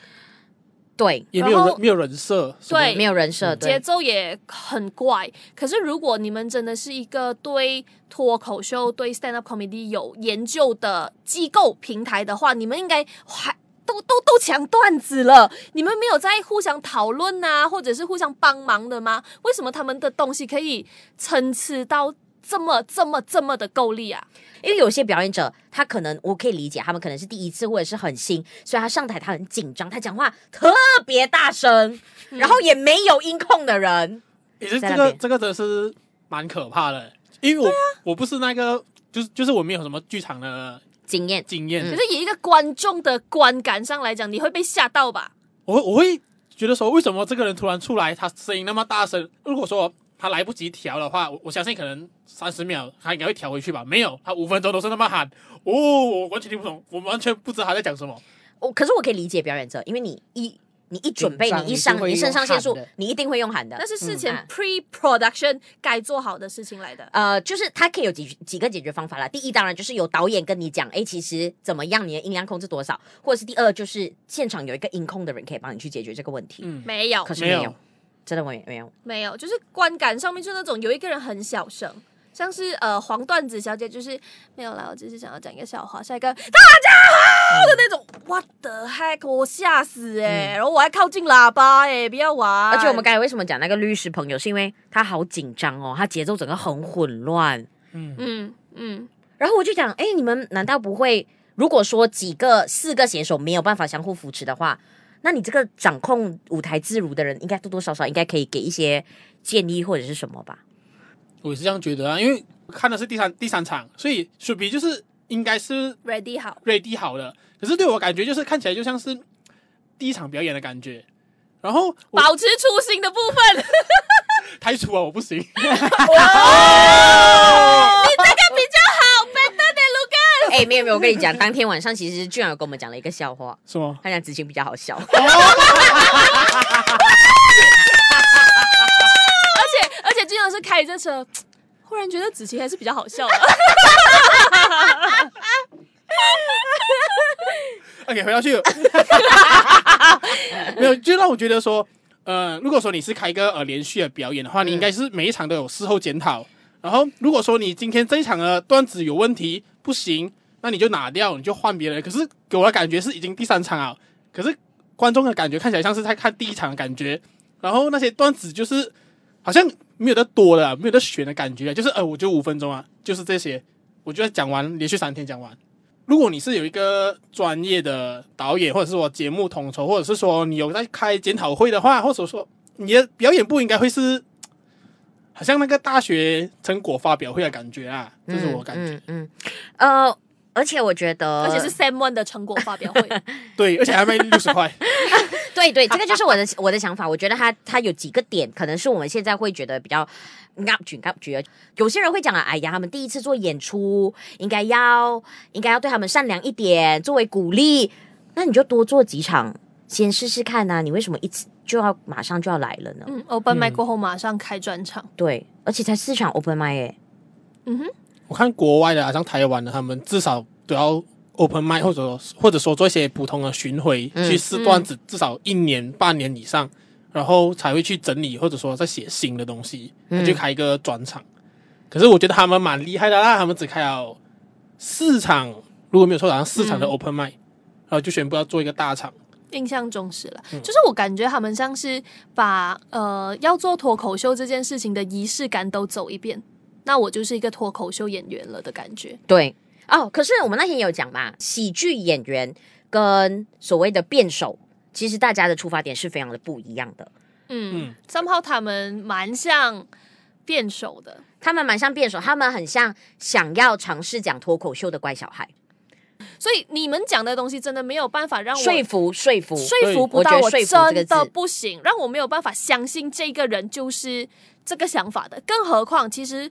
A: 对，
C: 也没有人没有人设，
B: 对，
A: 没有人设，
B: 节奏也很怪。可是如果你们真的是一个对脱口秀、对 stand up comedy 有研究的机构平台的话，你们应该还。都都都抢段子了，你们没有在互相讨论啊，或者是互相帮忙的吗？为什么他们的东西可以参差到这么这么这么的够力啊？
A: 因为有些表演者，他可能我可以理解，他们可能是第一次或者是很新，所以他上台他很紧张，他讲话特别大声，嗯、然后也没有音控的人。
C: 也是这个这个真的是蛮可怕的，因为我、啊、我不是那个，就是就是我没有什么剧场的。
A: 经验，
C: 经验。
B: 可是以一个观众的观感上来讲，你会被吓到吧？
C: 我我会觉得说，为什么这个人突然出来，他声音那么大声？如果说他来不及调的话，我我相信可能三十秒他应该会调回去吧。没有，他五分钟都是那么喊，哦，我完全听不懂，我完全不知道他在讲什么。
A: 我可是我可以理解表演者，因为你一。你一准备，你一上，你肾上腺素，你一定会用喊的。
B: 那是事前 pre production 该做好的事情来的。
A: 呃，就是它可以有几几个解决方法啦。第一，当然就是有导演跟你讲，哎，其实怎么样，你的音量控制多少，或者是第二，就是现场有一个音控的人可以帮你去解决这个问题。
B: 嗯，没有，
A: 可是没有，真的没有，没有，
B: 没有，就是观感上面就那种有一个人很小声。像是呃黄段子小姐就是没有啦，我只是想要讲一个笑话。下一个大家好的那种，What the heck，我吓死哎、欸！嗯、然后我还靠近喇叭哎、欸，不要玩。
A: 而且我们刚才为什么讲那个律师朋友，是因为他好紧张哦，他节奏整个很混乱。嗯嗯嗯。然后我就讲，哎，你们难道不会？如果说几个四个选手没有办法相互扶持的话，那你这个掌控舞台自如的人，应该多多少少应该可以给一些建议或者是什么吧？
C: 我也是这样觉得啊，因为看的是第三第三场，所以雪碧就是应该是
B: ready 好
C: ready 好的。可是对我感觉就是看起来就像是第一场表演的感觉，然后
B: 保持初心的部分
C: 太粗啊，我不行。你这个比
B: 较好，better than Lucas。
A: 哎，没有没有，我跟你讲，当天晚上其实俊有跟我们讲了一个笑话，
C: 是吗？
A: 他讲子晴比较好笑。
B: 经常是开着车，忽然觉得子晴还是比较好笑的。
C: OK，回到去，没有，就让我觉得说，呃，如果说你是开一个呃连续的表演的话，你应该是每一场都有事后检讨。然后，如果说你今天这一场的段子有问题不行，那你就拿掉，你就换别人。可是给我的感觉是已经第三场啊，可是观众的感觉看起来像是在看第一场的感觉。然后那些段子就是好像。没有得多的，没有得选的感觉，就是呃，我就五分钟啊，就是这些。我觉得讲完连续三天讲完。如果你是有一个专业的导演，或者是说节目统筹，或者是说你有在开检讨会的话，或者说你的表演不应该会是，好像那个大学成果发表会的感觉啊，这是我感觉。
A: 嗯，嗯，嗯，呃，而且我觉得，
B: 而且是 Sam One 的成果发表会，
C: 对，而且还卖六十块。
A: 对对，这个就是我的 我的想法。我觉得他他有几个点，可能是我们现在会觉得比较。你刚举刚举，有些人会讲啊，哎呀，他们第一次做演出，应该要应该要对他们善良一点，作为鼓励。那你就多做几场，先试试看呐、啊。你为什么一次就要马上就要来了呢？
B: 嗯，Open Mic 过后马上开专场，
A: 对，而且才四场 Open Mic 哎。
B: 嗯哼，
C: 我看国外的，像台湾的，他们至少都要 Open Mic，或者说或者说做一些普通的巡回、嗯、去试段子，至少一年半年以上。然后才会去整理，或者说再写新的东西，他就开一个专场。嗯、可是我觉得他们蛮厉害的啦，他们只开了四场，如果没有错，好像四场的 open mic，、嗯、然后就宣布要做一个大场。
B: 印象中是了，嗯、就是我感觉他们像是把呃要做脱口秀这件事情的仪式感都走一遍，那我就是一个脱口秀演员了的感觉。
A: 对哦，可是我们那天也有讲嘛，喜剧演员跟所谓的辩手。其实大家的出发点是非常的不一样的，
B: 嗯，somehow 他们蛮像辩手的，
A: 他们蛮像辩手，他们很像想要尝试讲脱口秀的乖小孩，
B: 所以你们讲的东西真的没有办法让我
A: 说服说服。
B: 说服不到我，真的不行，让我没有办法相信这个人就是这个想法的，更何况其实。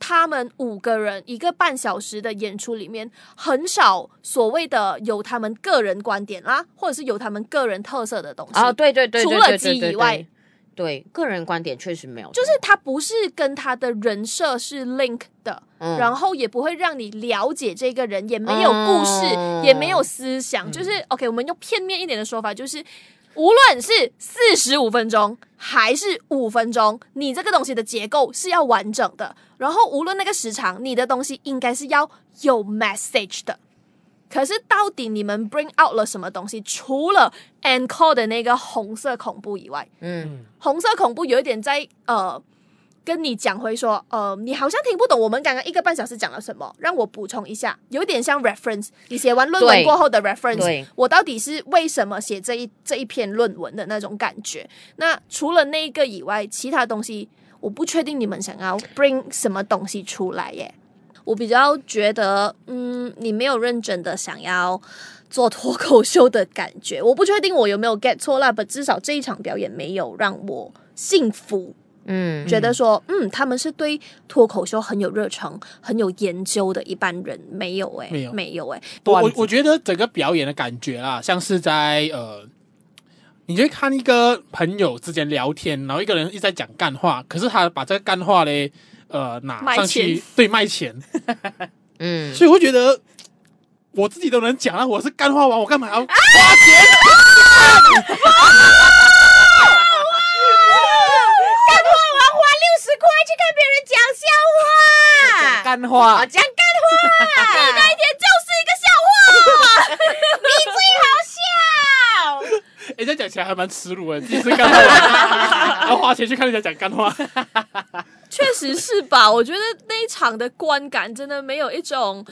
B: 他们五个人一个半小时的演出里面，很少所谓的有他们个人观点啦，或者是有他们个人特色的东西。
A: 啊，对对对，
B: 除了鸡以外，
A: 对个人观点确实没有。
B: 就是他不是跟他的人设是 link 的，嗯、然后也不会让你了解这个人，也没有故事，嗯、也没有思想。就是、嗯、OK，我们用片面一点的说法，就是。无论是四十五分钟还是五分钟，你这个东西的结构是要完整的。然后无论那个时长，你的东西应该是要有 message 的。可是到底你们 bring out 了什么东西？除了 encore 的那个红色恐怖以外，嗯，红色恐怖有一点在呃。跟你讲回说，呃，你好像听不懂我们刚刚一个半小时讲了什么，让我补充一下，有点像 reference。你写完论文过后的 reference，我到底是为什么写这一这一篇论文的那种感觉？那除了那一个以外，其他东西我不确定你们想要 bring 什么东西出来耶。我比较觉得，嗯，你没有认真的想要做脱口秀的感觉。我不确定我有没有 get 错啦，但至少这一场表演没有让我幸福。嗯，觉得说，嗯，他们是对脱口秀很有热诚、很有研究的一般人，没有哎、欸，没有，没有哎、欸。
C: 我我我觉得整个表演的感觉啦，像是在呃，你就看一个朋友之间聊天，然后一个人一直在讲干话，可是他把这个干话嘞，呃，拿上去对卖钱，嗯，所以我觉得我自己都能讲啊，我是干话王，我干嘛要花钱？
D: 干话，
A: 讲干话，你那一天就是一个笑话，你最好笑。
C: 哎，这样讲起来还蛮耻辱的，第一次干话，要花钱去看人家讲干话，
B: 确实是吧？我觉得那一场的观感真的没有一种。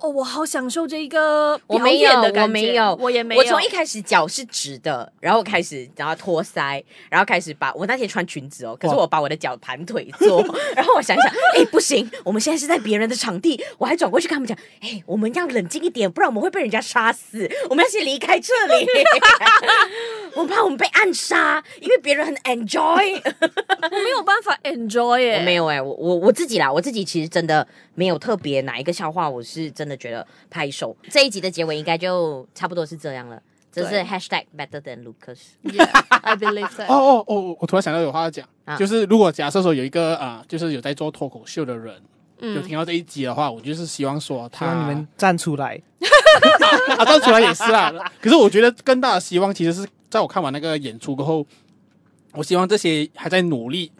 B: 哦，我好享受这一个表演的感觉。
A: 我没有，
B: 我也没有。
A: 我从一开始脚是直的，然后开始然后托腮，然后开始把我那天穿裙子哦，可是我把我的脚盘腿坐，然后我想想，哎，不行，我们现在是在别人的场地，我还转过去跟他们讲，哎，我们要冷静一点，不然我们会被人家杀死，我们要先离开这里，我怕我们被暗杀，因为别人很 enjoy，
B: 我没有办法 enjoy 耶，
A: 我没有哎，我我我自己啦，我自己其实真的没有特别哪一个笑话，我是真的。觉得拍手这一集的结尾应该就差不多是这样了。这是 hashtag better than Lucas。
B: I believe so。
C: 哦哦哦！我突然想到有话要讲，啊、就是如果假设说有一个啊、呃，就是有在做脱口秀的人，嗯、有听到这一集的话，我就是希望说他
D: 你们站出来，
C: 啊，站出来也是啊。可是我觉得更大的希望，其实是在我看完那个演出过后，我希望这些还在努力，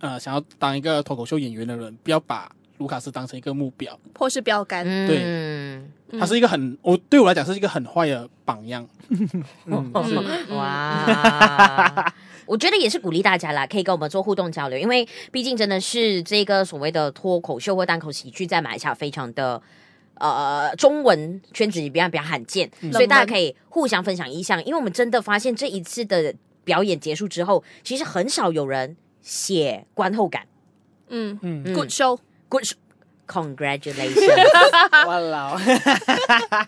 C: 呃，想要当一个脱口秀演员的人，不要把卢卡斯当成一个目标，
B: 或是标杆。
C: 对。
A: 嗯，
C: 他是一个很我对我来讲是一个很坏的榜样。
D: 嗯，
A: 哇，我觉得也是鼓励大家啦，可以跟我们做互动交流，因为毕竟真的是这个所谓的脱口秀或单口喜剧在马来西亚非常的呃中文圈子里比较比较罕见，
C: 嗯
A: 所以大家可以互相分享意向，因为我们真的发现这一次的表演结束之后，其实很少有人写观后感。
B: 嗯
C: 嗯。
A: 嗯
B: ，Good show。
A: Good, congratulations！
D: 哇啦，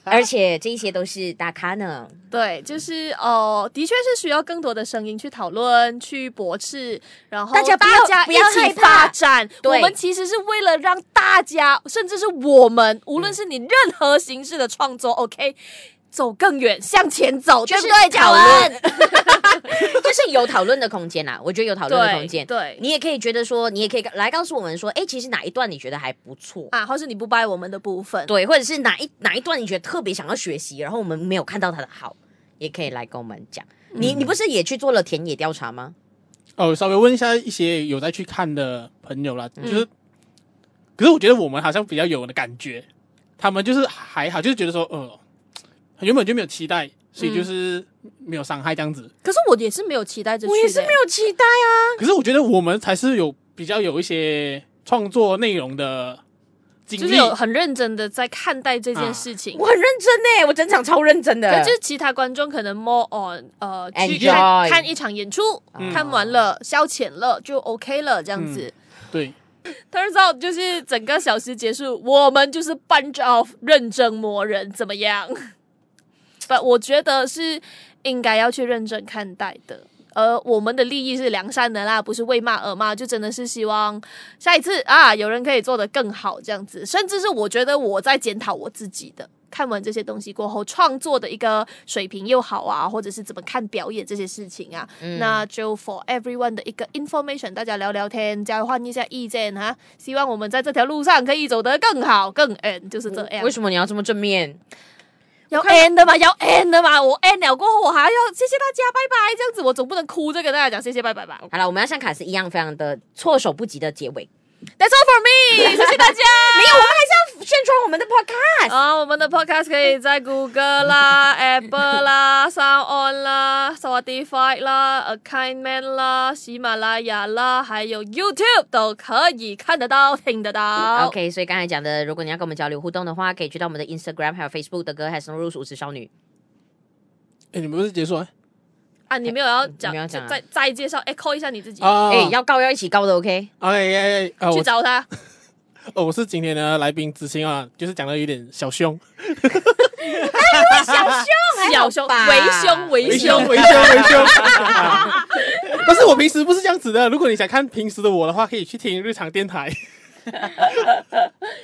A: 而且这些都是大咖呢。
B: 对，就是哦、呃，的确是需要更多的声音去讨论、去驳斥，然后
A: 大家不要
B: 大家
A: 不要
B: 一起
A: 害怕
B: 发展。我们其实是为了让大家，甚至是我们，无论是你任何形式的创作、嗯、，OK，走更远，向前走，
A: 就是
B: 对不对？嘉文，
A: 就是有讨论的空间啦。我觉得有讨论的空间。
B: 对，
A: 你也可以觉得说，你也可以来告诉我们说，哎，其实哪一段你觉得还不错
B: 啊，或是你不掰我们的部分，
A: 对，或者是哪一哪一段你觉得特别想要学习，然后我们没有看到它的好，也可以来跟我们讲。你你不是也去做了田野调查吗？
C: 哦，稍微问一下一些有在去看的朋友啦，
A: 嗯
C: 就是，可是我觉得我们好像比较有的感觉，他们就是还好，就是觉得说，呃，原本就没有期待，所以就是没有伤害这样子。
B: 可是我也是没有期待着去的，
A: 我也是没有期待啊。
C: 可是我觉得我们才是有比较有一些创作内容的经历，
B: 就是有很认真的在看待这件事情。
A: 我很认真呢，我整场超认真的。
B: 可就是其他观众可能 more on 呃去
A: Enjoy
B: 看看一场演出，
C: 嗯
B: 看完了消遣了就 OK 了，这样子。
C: 对
B: ，Turns out 就是整个小时结束，我们就是 bunch of 认真魔人，怎么样？但我觉得是应该要去认真看待的。而我们的利益是良善的啦，不是为骂而骂，就真的是希望下一次啊，有人可以做得更好，这样子。甚至是我觉得我在检讨我自己的，看完这些东西过后，创作的一个水平又好啊，或者是怎么看表演这些事情啊，
A: 嗯
B: 那就 for everyone 的一个 information，大家聊聊天，交换一下意见哈。希望我们在这条路上可以走得更好、更 end，就是这样。
A: 为什么你要这么正面？
B: 要 end 的嘛，要 end 的嘛，我 end 了过后，我还要谢谢大家，拜拜，这样子我总不能哭着跟大家讲谢谢拜拜吧。
A: 好了，我们要像卡斯一样，非常的措手不及的结尾。
B: That's all for me，谢谢大家。
A: 没有，我们还是要宣传我们的 podcast。
B: 啊，我们的 podcast 可以在 Google 啦、Apple 啦、Sound On 啦、Spotify 啦、A Kind Man 啦、喜马拉雅啦，还有 YouTube 都可以看得到、听得到。
A: OK，所以刚才讲的，如果你要跟我们交流互动的话，可以去到我们的 Instagram 还有 Facebook 的歌，还是 Rose 五十少女。
C: 哎，你们不是结束了？
B: 啊，你没有要讲，
A: 你没有讲啊
B: 再再介绍，echo 一下你自己，
C: 啊，
A: 哎、要告要一起告的
C: ，OK？，OK，哎哎，啊，我
B: 去找他。
C: 哦，我是今天的来宾子清啊，就是讲的有点小凶，
A: 小凶，
B: 小凶
A: 吧？
B: 为凶为
C: 为
B: 凶
C: 凶为凶为凶。啊 但是我平时不是这样子的，如果你想看平时的我的话，可以去听日常电台。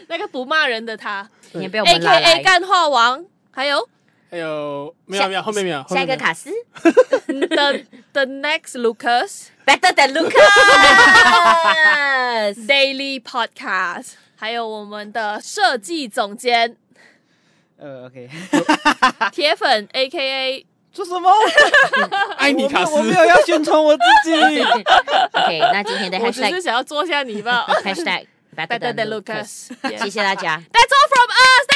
B: 那个不骂人的他，A
A: 们
B: K
A: 拉
B: A
A: 来。
B: 干话王，还有
C: 还有没有没有后面没有
A: 下一
C: 个
A: 卡斯
B: the the next
A: Lucas，Better than Lucas。
B: Daily Podcast，还有我们的设计总监
D: 呃，OK，
B: 铁粉 A K A
D: 说什么？
C: 爱你卡斯
D: 我没有要宣传我自己。
A: OK，那今天的
B: 我只是
A: Hashtag
B: 想要坐下你吧。
A: Hashtag Better
B: Better
A: than
B: than Lucas，Lucas，
A: 谢谢大家。
B: That's all from us。